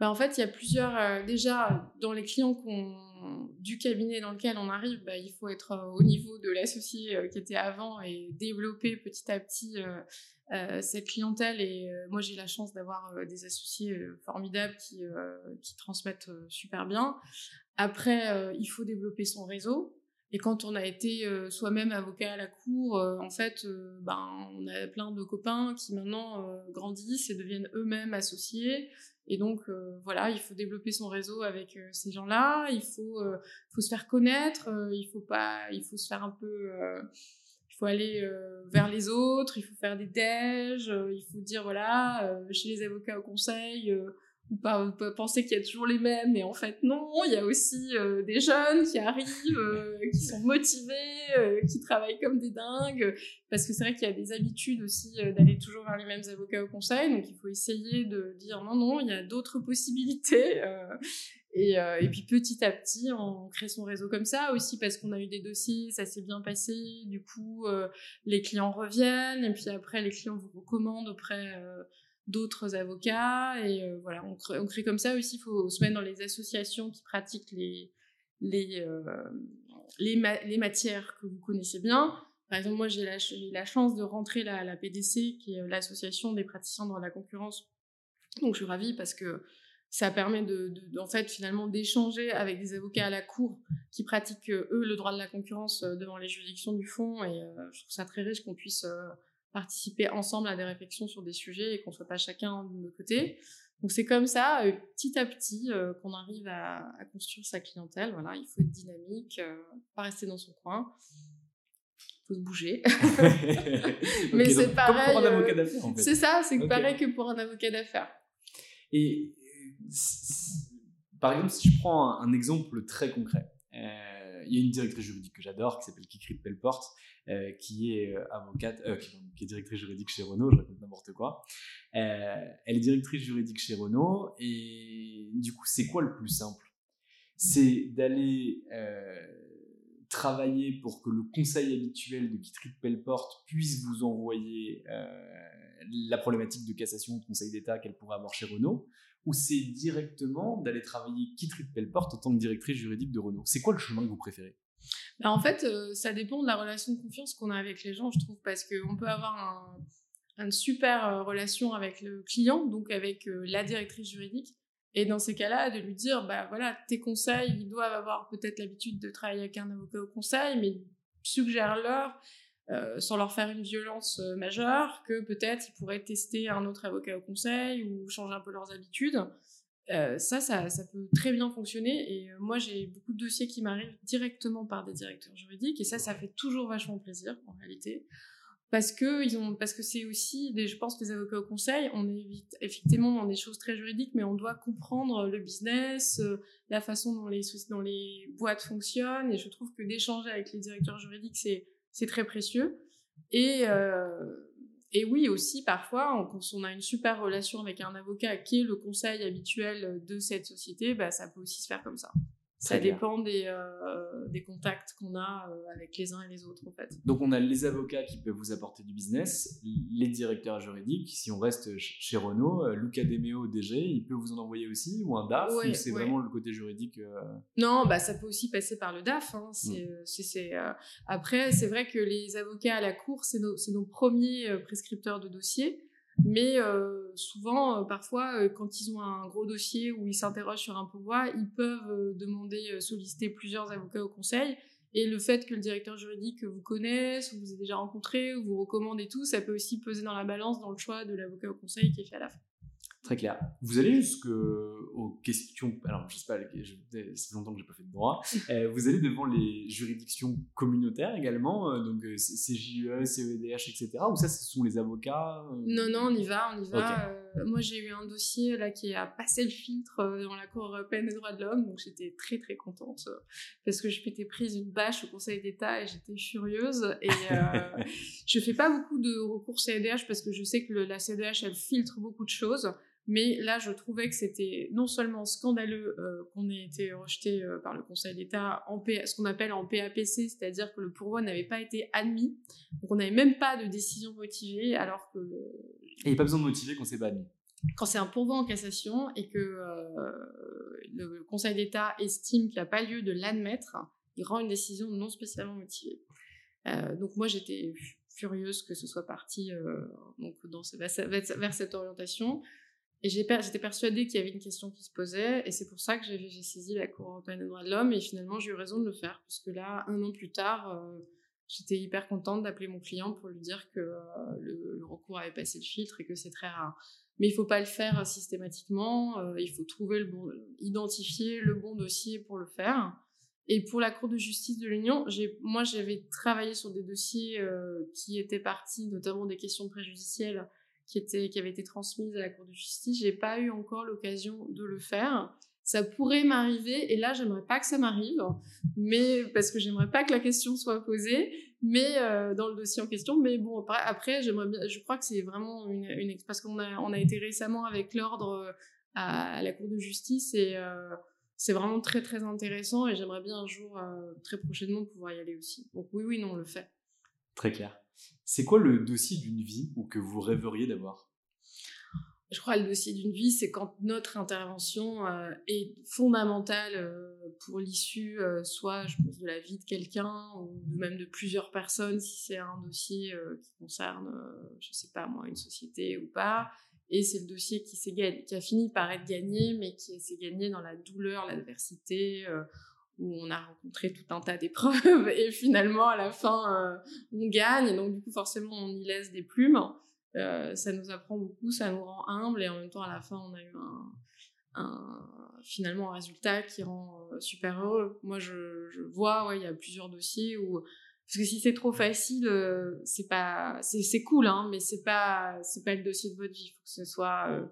Bah, en fait, il y a plusieurs. déjà, dans les clients du cabinet dans lequel on arrive, bah, il faut être au niveau de l'associé qui était avant et développer petit à petit euh, cette clientèle et euh, moi j'ai la chance d'avoir euh, des associés formidables qui, qui transmettent super bien. Après, il faut développer son réseau. Et quand on a été soi-même avocat à la cour, en fait, ben, on a plein de copains qui maintenant grandissent et deviennent eux-mêmes associés. Et donc, voilà, il faut développer son réseau avec ces gens-là. Il faut, faut se faire connaître. il faut pas, il faut se faire un peu il faut aller euh, vers les autres, il faut faire des déj, euh, il faut dire voilà, euh, chez les avocats au conseil, ou pas, penser qu'il y a toujours les mêmes, mais en fait non, il y a aussi des jeunes qui arrivent, qui sont motivés, qui travaillent comme des dingues, parce que c'est vrai qu'il y a des habitudes aussi d'aller toujours vers les mêmes avocats au conseil, donc il faut essayer de dire non, non, il y a d'autres possibilités, euh, et, puis petit à petit, on crée son réseau comme ça aussi parce qu'on a eu des dossiers, ça s'est bien passé. Du coup, euh, les clients reviennent et puis après, les clients vous recommandent auprès euh, d'autres avocats. Et voilà, on crée, comme ça aussi. Il faut se mettre dans les associations qui pratiquent les, les, les, les, matières que vous connaissez bien. Par exemple, moi, j'ai la, la, chance de rentrer la, la PDC, qui est l'association des praticiens dans la concurrence. Donc, je suis ravie parce que ça permet de, en fait finalement d'échanger avec des avocats à la cour qui pratiquent eux le droit de la concurrence euh, devant les juridictions du fond et euh, je trouve ça très riche qu'on puisse euh, participer ensemble à des réflexions sur des sujets et qu'on soit pas chacun de notre côté. Donc c'est comme ça, petit à petit, qu'on arrive à, construire sa clientèle. Voilà, il faut être dynamique, pas rester dans son coin faut se bouger. Mais c'est pareil. pour un avocat d'affaires, en fait. C'est ça, c'est pareil que pour un avocat d'affaires. Et par exemple, si je prends un, exemple très concret, euh, il y a une directrice juridique que j'adore qui s'appelle Kikrit Pelleport, euh, qui est euh, avocate, qui, est directrice juridique chez Renault, je raconte n'importe quoi. elle est directrice juridique chez Renault, et du coup, c'est quoi le plus simple? C'est d'aller travailler pour que le conseil habituel de Kikrit Pelleport puisse vous envoyer la problématique de cassation de conseil d'État qu'elle pourrait avoir chez Renault, ou c'est directement d'aller travailler Kitrit Pelleport en tant que directrice juridique de Renault? C'est quoi le chemin que vous préférez? Bah, En fait, euh, ça dépend de la relation de confiance qu'on a avec les gens, je trouve, parce qu'on peut avoir une super euh, relation avec le client, donc avec euh, la directrice juridique, et dans ces cas-là, de lui dire, bah voilà, tes conseils, ils doivent avoir peut-être l'habitude de travailler avec un avocat au conseil, mais suggère-leur euh, sans leur faire une violence euh, majeure, que peut-être ils pourraient tester un autre avocat au conseil ou changer un peu leurs habitudes. ça, ça, ça, peut très bien fonctionner. Et moi, j'ai beaucoup de dossiers qui m'arrivent directement par des directeurs juridiques. Et ça, ça fait toujours vachement plaisir, en réalité parce que c'est aussi des, je pense les avocats au conseil on évite effectivement dans des choses très juridiques mais on doit comprendre le business euh, la façon dont les dans les boîtes fonctionnent et je trouve que d'échanger avec les directeurs juridiques c'est c'est très précieux. Et euh, et oui aussi parfois quand on a une super relation avec un avocat qui est le conseil habituel de cette société bah ça peut aussi se faire comme ça ça dépend des, euh, des contacts qu'on a euh, avec les uns et les autres, en fait. Donc, on a les avocats qui peuvent vous apporter du business, les directeurs juridiques. Si on reste chez Renault, euh, Luca Demeo, DG, il peut vous en envoyer aussi, ou un DAF, ou c'est vraiment le côté juridique Non, bah, ça peut aussi passer par le DAF. Hein. Mm. C'est, Après, c'est vrai que les avocats à la cour, c'est nos, nos, premiers prescripteurs de dossiers. Mais euh, souvent, euh, parfois, euh, quand ils ont un gros dossier où ils s'interrogent sur un pouvoir, ils peuvent demander, solliciter plusieurs avocats au conseil. Et le fait que le directeur juridique vous connaisse, ou vous ait déjà rencontré, ou vous recommande et tout, ça peut aussi peser dans la balance dans le choix de l'avocat au conseil qui est fait à la fin. Très clair. Vous allez jusqu'aux questions. Alors, je sais pas, c'est longtemps que j'ai pas fait de droit. Euh, vous allez devant les juridictions communautaires également, euh, donc euh, CJE, CEDH, etc. Ou ça, ce sont les avocats Non, non, on y va, on y va. Moi, j'ai eu un dossier là qui a passé le filtre dans la Cour européenne des droits de l'homme, donc j'étais très très contente parce que je m'étais prise une bâche au Conseil d'État et j'étais furieuse. Et je fais pas beaucoup de recours CEDH parce que je sais que la CEDH elle filtre beaucoup de choses. Mais là, je trouvais que c'était non seulement scandaleux euh, qu'on ait été rejeté euh, par le Conseil d'État en ce qu'on appelle en PAPC, c'est-à-dire que le pourvoi n'avait pas été admis, donc on n'avait même pas de décision motivée, alors que... Et il n'y a pas besoin de motiver quand c'est pas admis quand c'est un pourvoi en cassation et que euh, le Conseil d'État estime qu'il n'y a pas lieu de l'admettre, il rend une décision non spécialement motivée. donc moi j'étais furieuse que ce soit parti donc dans, vers, cette orientation. Et j'étais persuadée qu'il y avait une question qui se posait, et c'est pour ça que j'ai saisi la Cour européenne des droits de l'homme, et finalement j'ai eu raison de le faire, parce que là, un an plus tard, euh, j'étais hyper contente d'appeler mon client pour lui dire que euh, le, recours avait passé le filtre et que c'est très rare. Mais il faut pas le faire systématiquement, euh, il faut trouver le bon, identifier le bon dossier pour le faire. Et pour la Cour de justice de l'Union, moi j'avais travaillé sur des dossiers qui étaient partis, notamment des questions préjudicielles, qui, avait été transmise à la Cour de justice. J'ai pas eu encore l'occasion de le faire. Ça pourrait m'arriver, et là, j'aimerais pas que ça m'arrive, mais parce que j'aimerais pas que la question soit posée, mais euh, dans le dossier en question. Mais bon, après, j'aimerais. Je crois que c'est vraiment une, une parce qu'on a, on a été récemment avec l'ordre euh, à, la Cour de justice et euh, c'est vraiment très très intéressant et j'aimerais bien un jour très prochainement pouvoir y aller aussi. Donc oui, oui, non, on le fait. Très clair. C'est quoi le dossier d'une vie ou que vous rêveriez d'avoir? Je crois le dossier d'une vie, c'est quand notre intervention euh, est fondamentale euh, pour l'issue, euh, soit je pense de la vie de quelqu'un ou même de plusieurs personnes, si c'est un dossier qui concerne, je sais pas moi, une société ou pas. Et c'est le dossier qui, qui a fini par être gagné, mais qui s'est gagné dans la douleur, l'adversité, où on a rencontré tout un tas d'épreuves. Et finalement à la fin on gagne. Donc du coup forcément on y laisse des plumes euh, ça nous apprend beaucoup ça nous rend humble et en même temps à la fin on a eu un, finalement un résultat qui rend euh, super heureux moi je, vois ouais il y a plusieurs dossiers où parce que si c'est trop facile c'est pas c'est cool hein mais c'est pas c'est pas le dossier de votre vie il faut que ce soit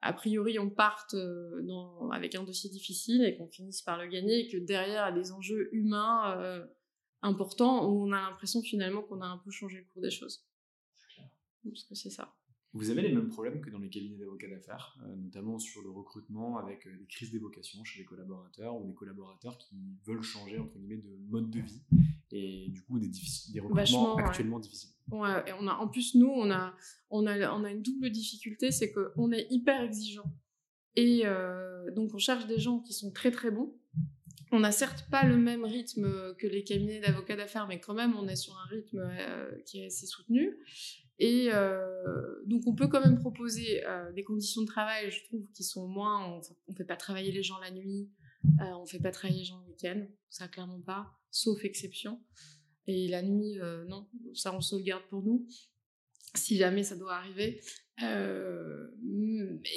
a priori on parte euh, avec un dossier difficile et qu'on finisse par le gagner et que derrière il y a des enjeux humains euh, importants où on a l'impression finalement qu'on a un peu changé le cours des choses. Parce que c'est ça. Vous avez les mêmes problèmes que dans les cabinets d'avocats d'affaires, euh, notamment sur le recrutement avec des crises d'évocation chez les collaborateurs ou des collaborateurs qui veulent changer entre guillemets de mode de vie et du coup des, des recrutements actuellement difficiles. Ouais, et on a, en plus, nous, on a, on a, on a une double difficulté, c'est qu'on est hyper exigeant. Et euh, donc, on cherche des gens qui sont très très bons. On n'a certes pas le même rythme que les cabinets d'avocats d'affaires, mais quand même, on est sur un rythme euh, qui est assez soutenu. Et euh, donc, on peut quand même proposer des conditions de travail, je trouve, qui sont moins. On ne fait pas travailler les gens la nuit, on ne fait pas travailler les gens le week-end, ça clairement pas, sauf exception. Et la nuit, euh, non, ça on sauvegarde pour nous, si jamais ça doit arriver. Euh,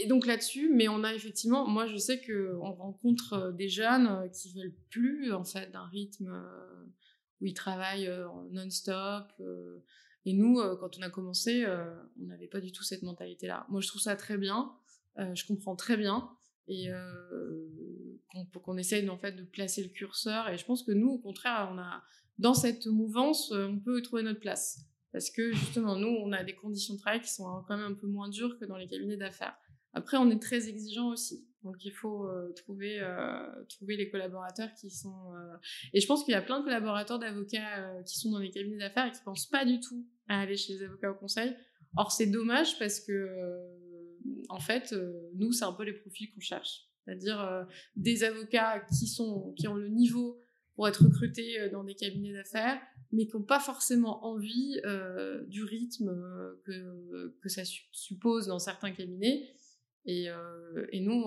et donc là-dessus, mais on a effectivement, moi je sais que on rencontre des jeunes qui veulent plus en fait d'un rythme où ils travaillent non-stop. Et nous, quand on a commencé, on n'avait pas du tout cette mentalité-là. Moi je trouve ça très bien, je comprends très bien et qu'on essaye en fait de placer le curseur. Et je pense que nous, au contraire, on a dans cette mouvance, on peut trouver notre place. Parce que justement, nous, on a des conditions de travail qui sont quand même un peu moins dures que dans les cabinets d'affaires. Après, on est très exigeant aussi. Donc, il faut euh, trouver, euh, trouver les collaborateurs qui sont... Euh, et je pense qu'il y a plein de collaborateurs d'avocats qui sont dans les cabinets d'affaires et qui pensent pas du tout à aller chez les avocats au conseil. Or, c'est dommage parce que, en fait, nous, c'est un peu les profils qu'on cherche. C'est-à-dire des avocats qui, sont, qui ont le niveau pour être recrutés dans des cabinets d'affaires, mais qui n'ont pas forcément envie du rythme que, que ça suppose dans certains cabinets. Et, euh, et nous,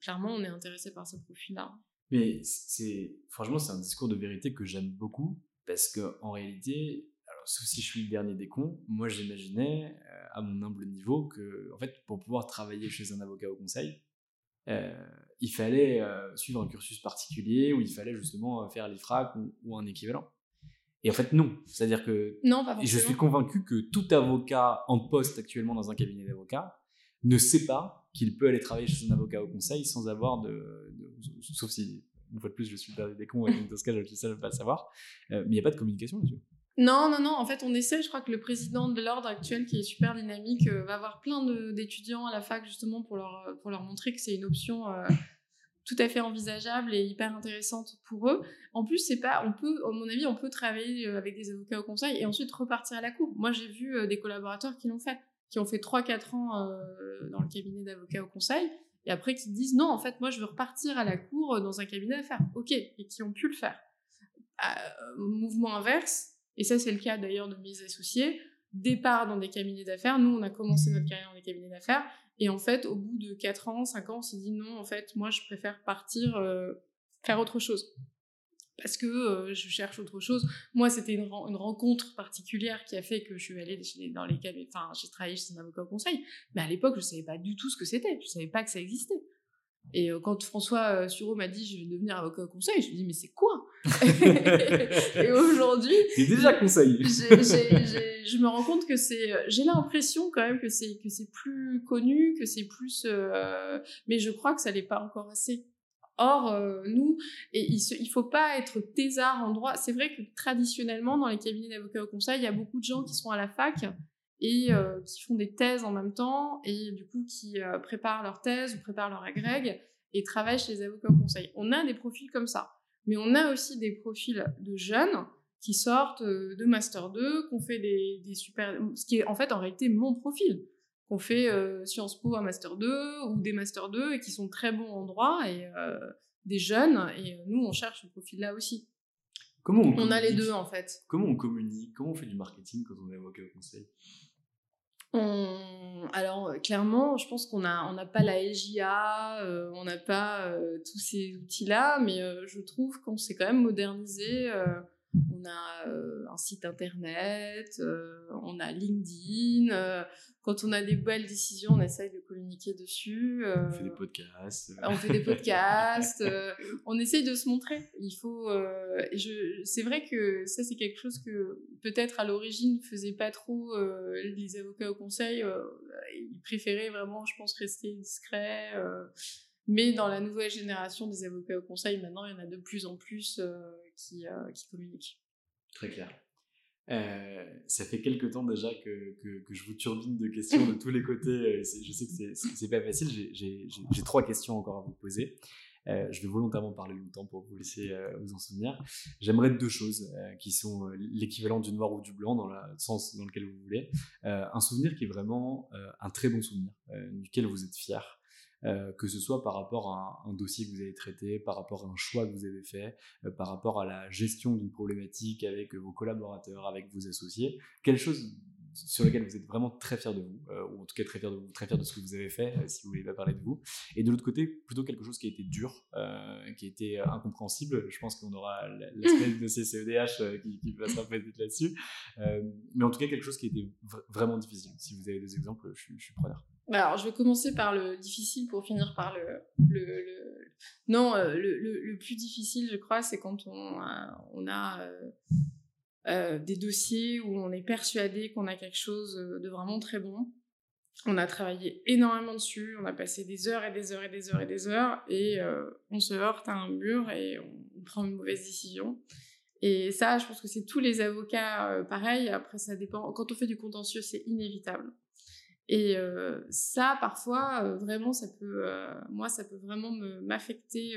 clairement, on est intéressé par ce profil-là. Mais c'est franchement, c'est un discours de vérité que j'aime beaucoup parce que en réalité, alors, sauf si je suis le dernier des cons, moi j'imaginais à mon humble niveau que, en fait, pour pouvoir travailler chez un avocat au conseil, il fallait suivre un cursus particulier où il fallait justement faire l'IFRAC ou, ou un équivalent. Et en fait, non. C'est-à-dire que non, pas je suis convaincu que tout avocat en poste actuellement dans un cabinet d'avocats ne sait pas qu'il peut aller travailler chez un avocat au conseil sans avoir de, sauf si une fois de plus je suis le des cons et dans ce cas je suis seul à pas le savoir. Euh, mais il n'y a pas de communication là-dessus. Non, non, non. En fait, on essaie. Je crois que le président de l'ordre actuel, qui est super dynamique, euh, va avoir plein d'étudiants à la fac justement pour leur, pour leur montrer que c'est une option euh, tout à fait envisageable et hyper intéressante pour eux. En plus, c'est pas, on peut, à mon avis, on peut travailler euh, avec des avocats au conseil et ensuite repartir à la cour. Moi, j'ai vu euh, des collaborateurs qui l'ont fait, qui ont fait 3-4 ans euh, dans le cabinet d'avocats au conseil et après qui disent non, en fait, moi, je veux repartir à la cour dans un cabinet d'affaires. Ok, et qui ont pu le faire. mouvement inverse, et ça, c'est le cas d'ailleurs de mes associés, départ dans des cabinets d'affaires. Nous, on a commencé notre carrière dans des cabinets d'affaires et en fait, au bout de 4 ans, 5 ans, on s'est dit non, en fait, moi, je préfère partir euh, faire autre chose. Parce que euh, je cherche autre chose. Moi, c'était une, une, rencontre particulière qui a fait que je suis allée dans les cabinets, enfin, j'ai travaillé chez un avocat au conseil. Mais à l'époque, je savais pas du tout ce que c'était. Je savais pas que ça existait. Et euh, quand François Sureau m'a dit je vais devenir avocat au conseil, je me dis mais c'est quoi? Et aujourd'hui, c'est déjà conseil. je me rends compte que c'est, j'ai l'impression quand même que c'est que c'est plus connu, que c'est plus, euh, mais je crois que ça n'est pas encore assez. Or, euh, nous, il, ne faut pas être thésard en droit. C'est vrai que traditionnellement, dans les cabinets d'avocats au conseil, il y a beaucoup de gens qui sont à la fac et euh, qui font des thèses en même temps et du coup qui euh, préparent leur thèse ou préparent leur agrègue et travaillent chez les avocats au conseil. On a des profils comme ça, mais on a aussi des profils de jeunes qui sortent de master 2, qu'on fait des, des, super, ce qui est en fait en réalité mon profil, qu'on fait Sciences Po à master 2 ou des master 2 et qui sont très bons en droit et des jeunes et nous on cherche ce profil là aussi. Comment on, on a les deux en fait. Comment on communique? Comment on fait du marketing quand on est avocat au conseil? Alors euh, clairement, je pense qu'on n'a on n'a pas la LJA, euh, on n'a pas euh, tous ces outils-là, mais je trouve qu'on s'est quand même modernisé. On a un site internet, on a LinkedIn, quand on a des belles décisions, on essaye de communiquer dessus. on fait des podcasts. On fait des podcasts. on essaye de se montrer. Il faut. Euh, c'est vrai que ça, c'est quelque chose que peut-être à l'origine ne faisaient pas trop euh, les avocats au conseil. ils préféraient vraiment, je pense, rester discrets. Mais dans la nouvelle génération des avocats au conseil, maintenant, il y en a de plus en plus qui, qui communiquent. Très clair. Euh, ça fait quelques temps déjà que, que, je vous turbine de questions de tous les côtés. Euh, je sais que c'est pas facile. J'ai trois questions encore à vous poser. Euh, je vais volontairement parler longtemps pour vous laisser vous en souvenir. J'aimerais deux choses qui sont l'équivalent du noir ou du blanc dans le sens dans lequel vous voulez. un souvenir qui est vraiment un très bon souvenir, duquel vous êtes fier. Euh, que ce soit par rapport à un, dossier que vous avez traité, par rapport à un choix que vous avez fait, euh, par rapport à la gestion d'une problématique avec vos collaborateurs, avec vos associés, quelque chose sur lequel vous êtes vraiment très fier de vous, ou en tout cas très fier de vous, très fier de ce que vous avez fait, si vous voulez pas parler de vous. Et de l'autre côté, plutôt quelque chose qui a été dur, qui a été incompréhensible. Je pense qu'on aura l'aspect de dossier CEDH qui, qui passera peut-être là-dessus. mais en tout cas, quelque chose qui a été vraiment difficile. Si vous avez des exemples, je, je suis preneur. Alors, je vais commencer par le difficile pour finir par le. Non, euh, le, plus difficile, je crois, c'est quand on a, euh, euh, des dossiers où on est persuadé qu'on a quelque chose de vraiment très bon. On a travaillé énormément dessus, on a passé des heures et des heures et des heures et des heures, et on se heurte à un mur et on, prend une mauvaise décision. Et ça, je pense que c'est tous les avocats pareil. Après, ça dépend. Quand on fait du contentieux, c'est inévitable. Et euh, ça, parfois, euh, vraiment, ça peut, euh, moi, ça peut vraiment m'affecter,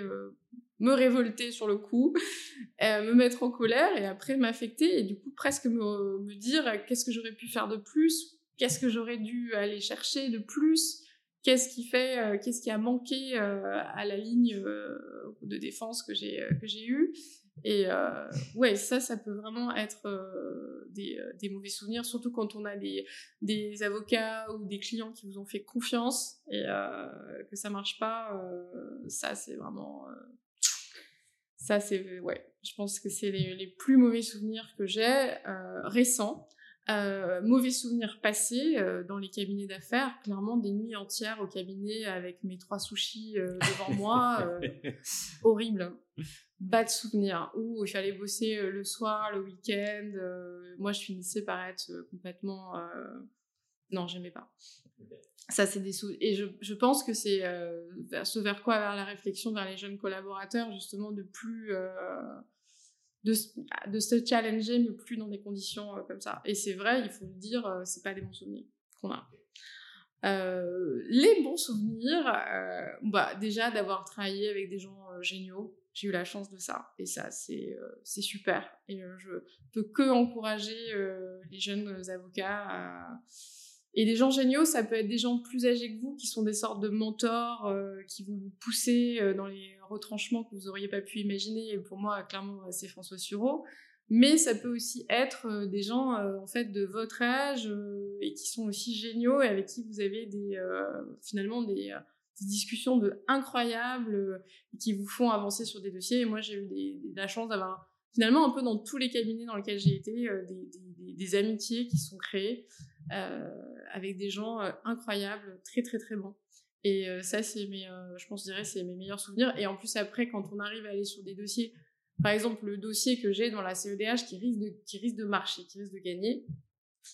me révolter sur le coup, me mettre en colère et après m'affecter et du coup presque me, me dire qu'est-ce que j'aurais pu faire de plus, qu'est-ce que j'aurais dû aller chercher de plus, qu'est-ce qui fait, qu'est-ce qui a manqué à la ligne de défense que j'ai que j'ai eue. Et euh, ouais, ça, ça peut vraiment être euh, des, euh, des, mauvais souvenirs, surtout quand on a des, des, avocats ou des clients qui vous ont fait confiance et que ça marche pas. ça, c'est vraiment. ça, c'est. Ouais, je pense que c'est les, les, plus mauvais souvenirs que j'ai récents. Mauvais souvenirs passés dans les cabinets d'affaires, clairement des nuits entières au cabinet avec mes trois sushis devant moi, horrible bad souvenir où il fallait bosser euh, le soir, le week-end. Euh, moi, je finissais par être euh, complètement. Non, j'aimais pas. Ça, c'est des Et je, je, pense que c'est ce vers quoi vers la réflexion vers les jeunes collaborateurs, justement, de plus. de, de se challenger, mais plus dans des conditions comme ça. Et c'est vrai, il faut le dire, c'est pas des bons souvenirs qu'on a. les bons souvenirs, bah, déjà d'avoir travaillé avec des gens géniaux, j'ai eu la chance de ça. Et ça, c'est euh, super. Et euh, je peux que encourager euh, les jeunes avocats Et des gens géniaux, ça peut être des gens plus âgés que vous, qui sont des sortes de mentors, qui vont vous pousser dans les retranchements que vous n'auriez pas pu imaginer. Et pour moi, clairement, c'est François Sureau. Mais ça peut aussi être des gens, en fait, de votre âge et qui sont aussi géniaux et avec qui vous avez des, finalement des des discussions de incroyables euh, qui vous font avancer sur des dossiers. Et moi, j'ai eu des, la chance d'avoir finalement un peu dans tous les cabinets dans lesquels j'ai été euh, des, amitiés qui sont créées euh, avec des gens incroyables, très très très bons. Et ça, c'est mes, je pense, je dirais, c'est mes meilleurs souvenirs. Et en plus, après, quand on arrive à aller sur des dossiers, par exemple, le dossier que j'ai dans la CEDH qui risque de, qui risque de marcher, qui risque de gagner,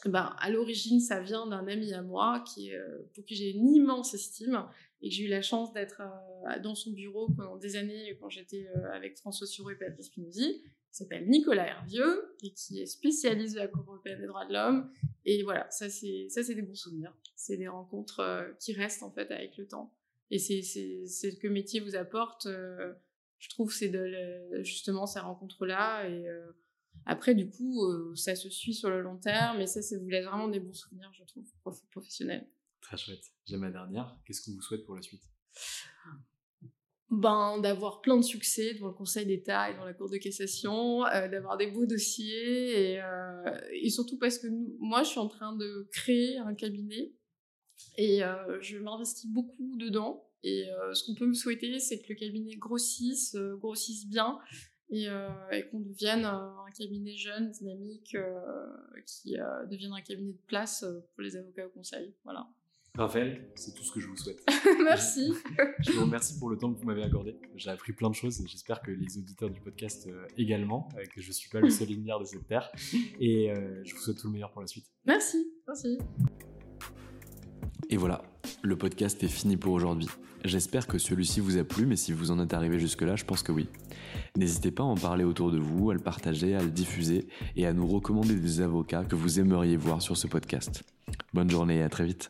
ben, à l'origine, ça vient d'un ami à moi qui, pour qui j'ai une immense estime et j'ai eu la chance d'être euh, dans son bureau pendant des années quand j'étais euh, avec François Sureau et Patrice Spinozzi, qui s'appelle Nicolas Hervieux et qui est spécialiste de la Cour européenne des droits de l'homme. Et voilà, ça c'est ça c'est des bons souvenirs. C'est des rencontres euh, qui restent en fait avec le temps. Et c'est ce que métier vous apporte. je trouve c'est justement ces rencontres là et après, du coup, ça se suit sur le long terme, et ça, ça vous laisse vraiment des bons souvenirs, je trouve, professionnels. Très chouette. J'aime la dernière. Qu'est-ce qu'on vous souhaite pour la suite? Ben, d'avoir plein de succès devant le Conseil d'État et dans la Cour de cassation, euh, d'avoir des beaux dossiers et, euh, surtout parce que moi je suis en train de créer un cabinet et euh, je m'investis beaucoup dedans et ce qu'on peut me souhaiter c'est que le cabinet grossisse, grossisse bien et, et qu'on devienne un cabinet jeune, dynamique, qui devienne un cabinet de place pour les avocats au Conseil. Voilà. Raphaël, c'est tout ce que je vous souhaite. Merci. je vous remercie pour le temps que vous m'avez accordé. J'ai appris plein de choses et j'espère que les auditeurs du podcast euh, également, euh, que je ne suis pas le seul lumière de cette terre. Et euh, je vous souhaite tout le meilleur pour la suite. Merci. Merci. Et voilà, le podcast est fini pour aujourd'hui. J'espère que celui-ci vous a plu, mais si vous en êtes arrivé jusque-là, je pense que oui. N'hésitez pas à en parler autour de vous, à le partager, à le diffuser et à nous recommander des avocats que vous aimeriez voir sur ce podcast. Bonne journée et à très vite.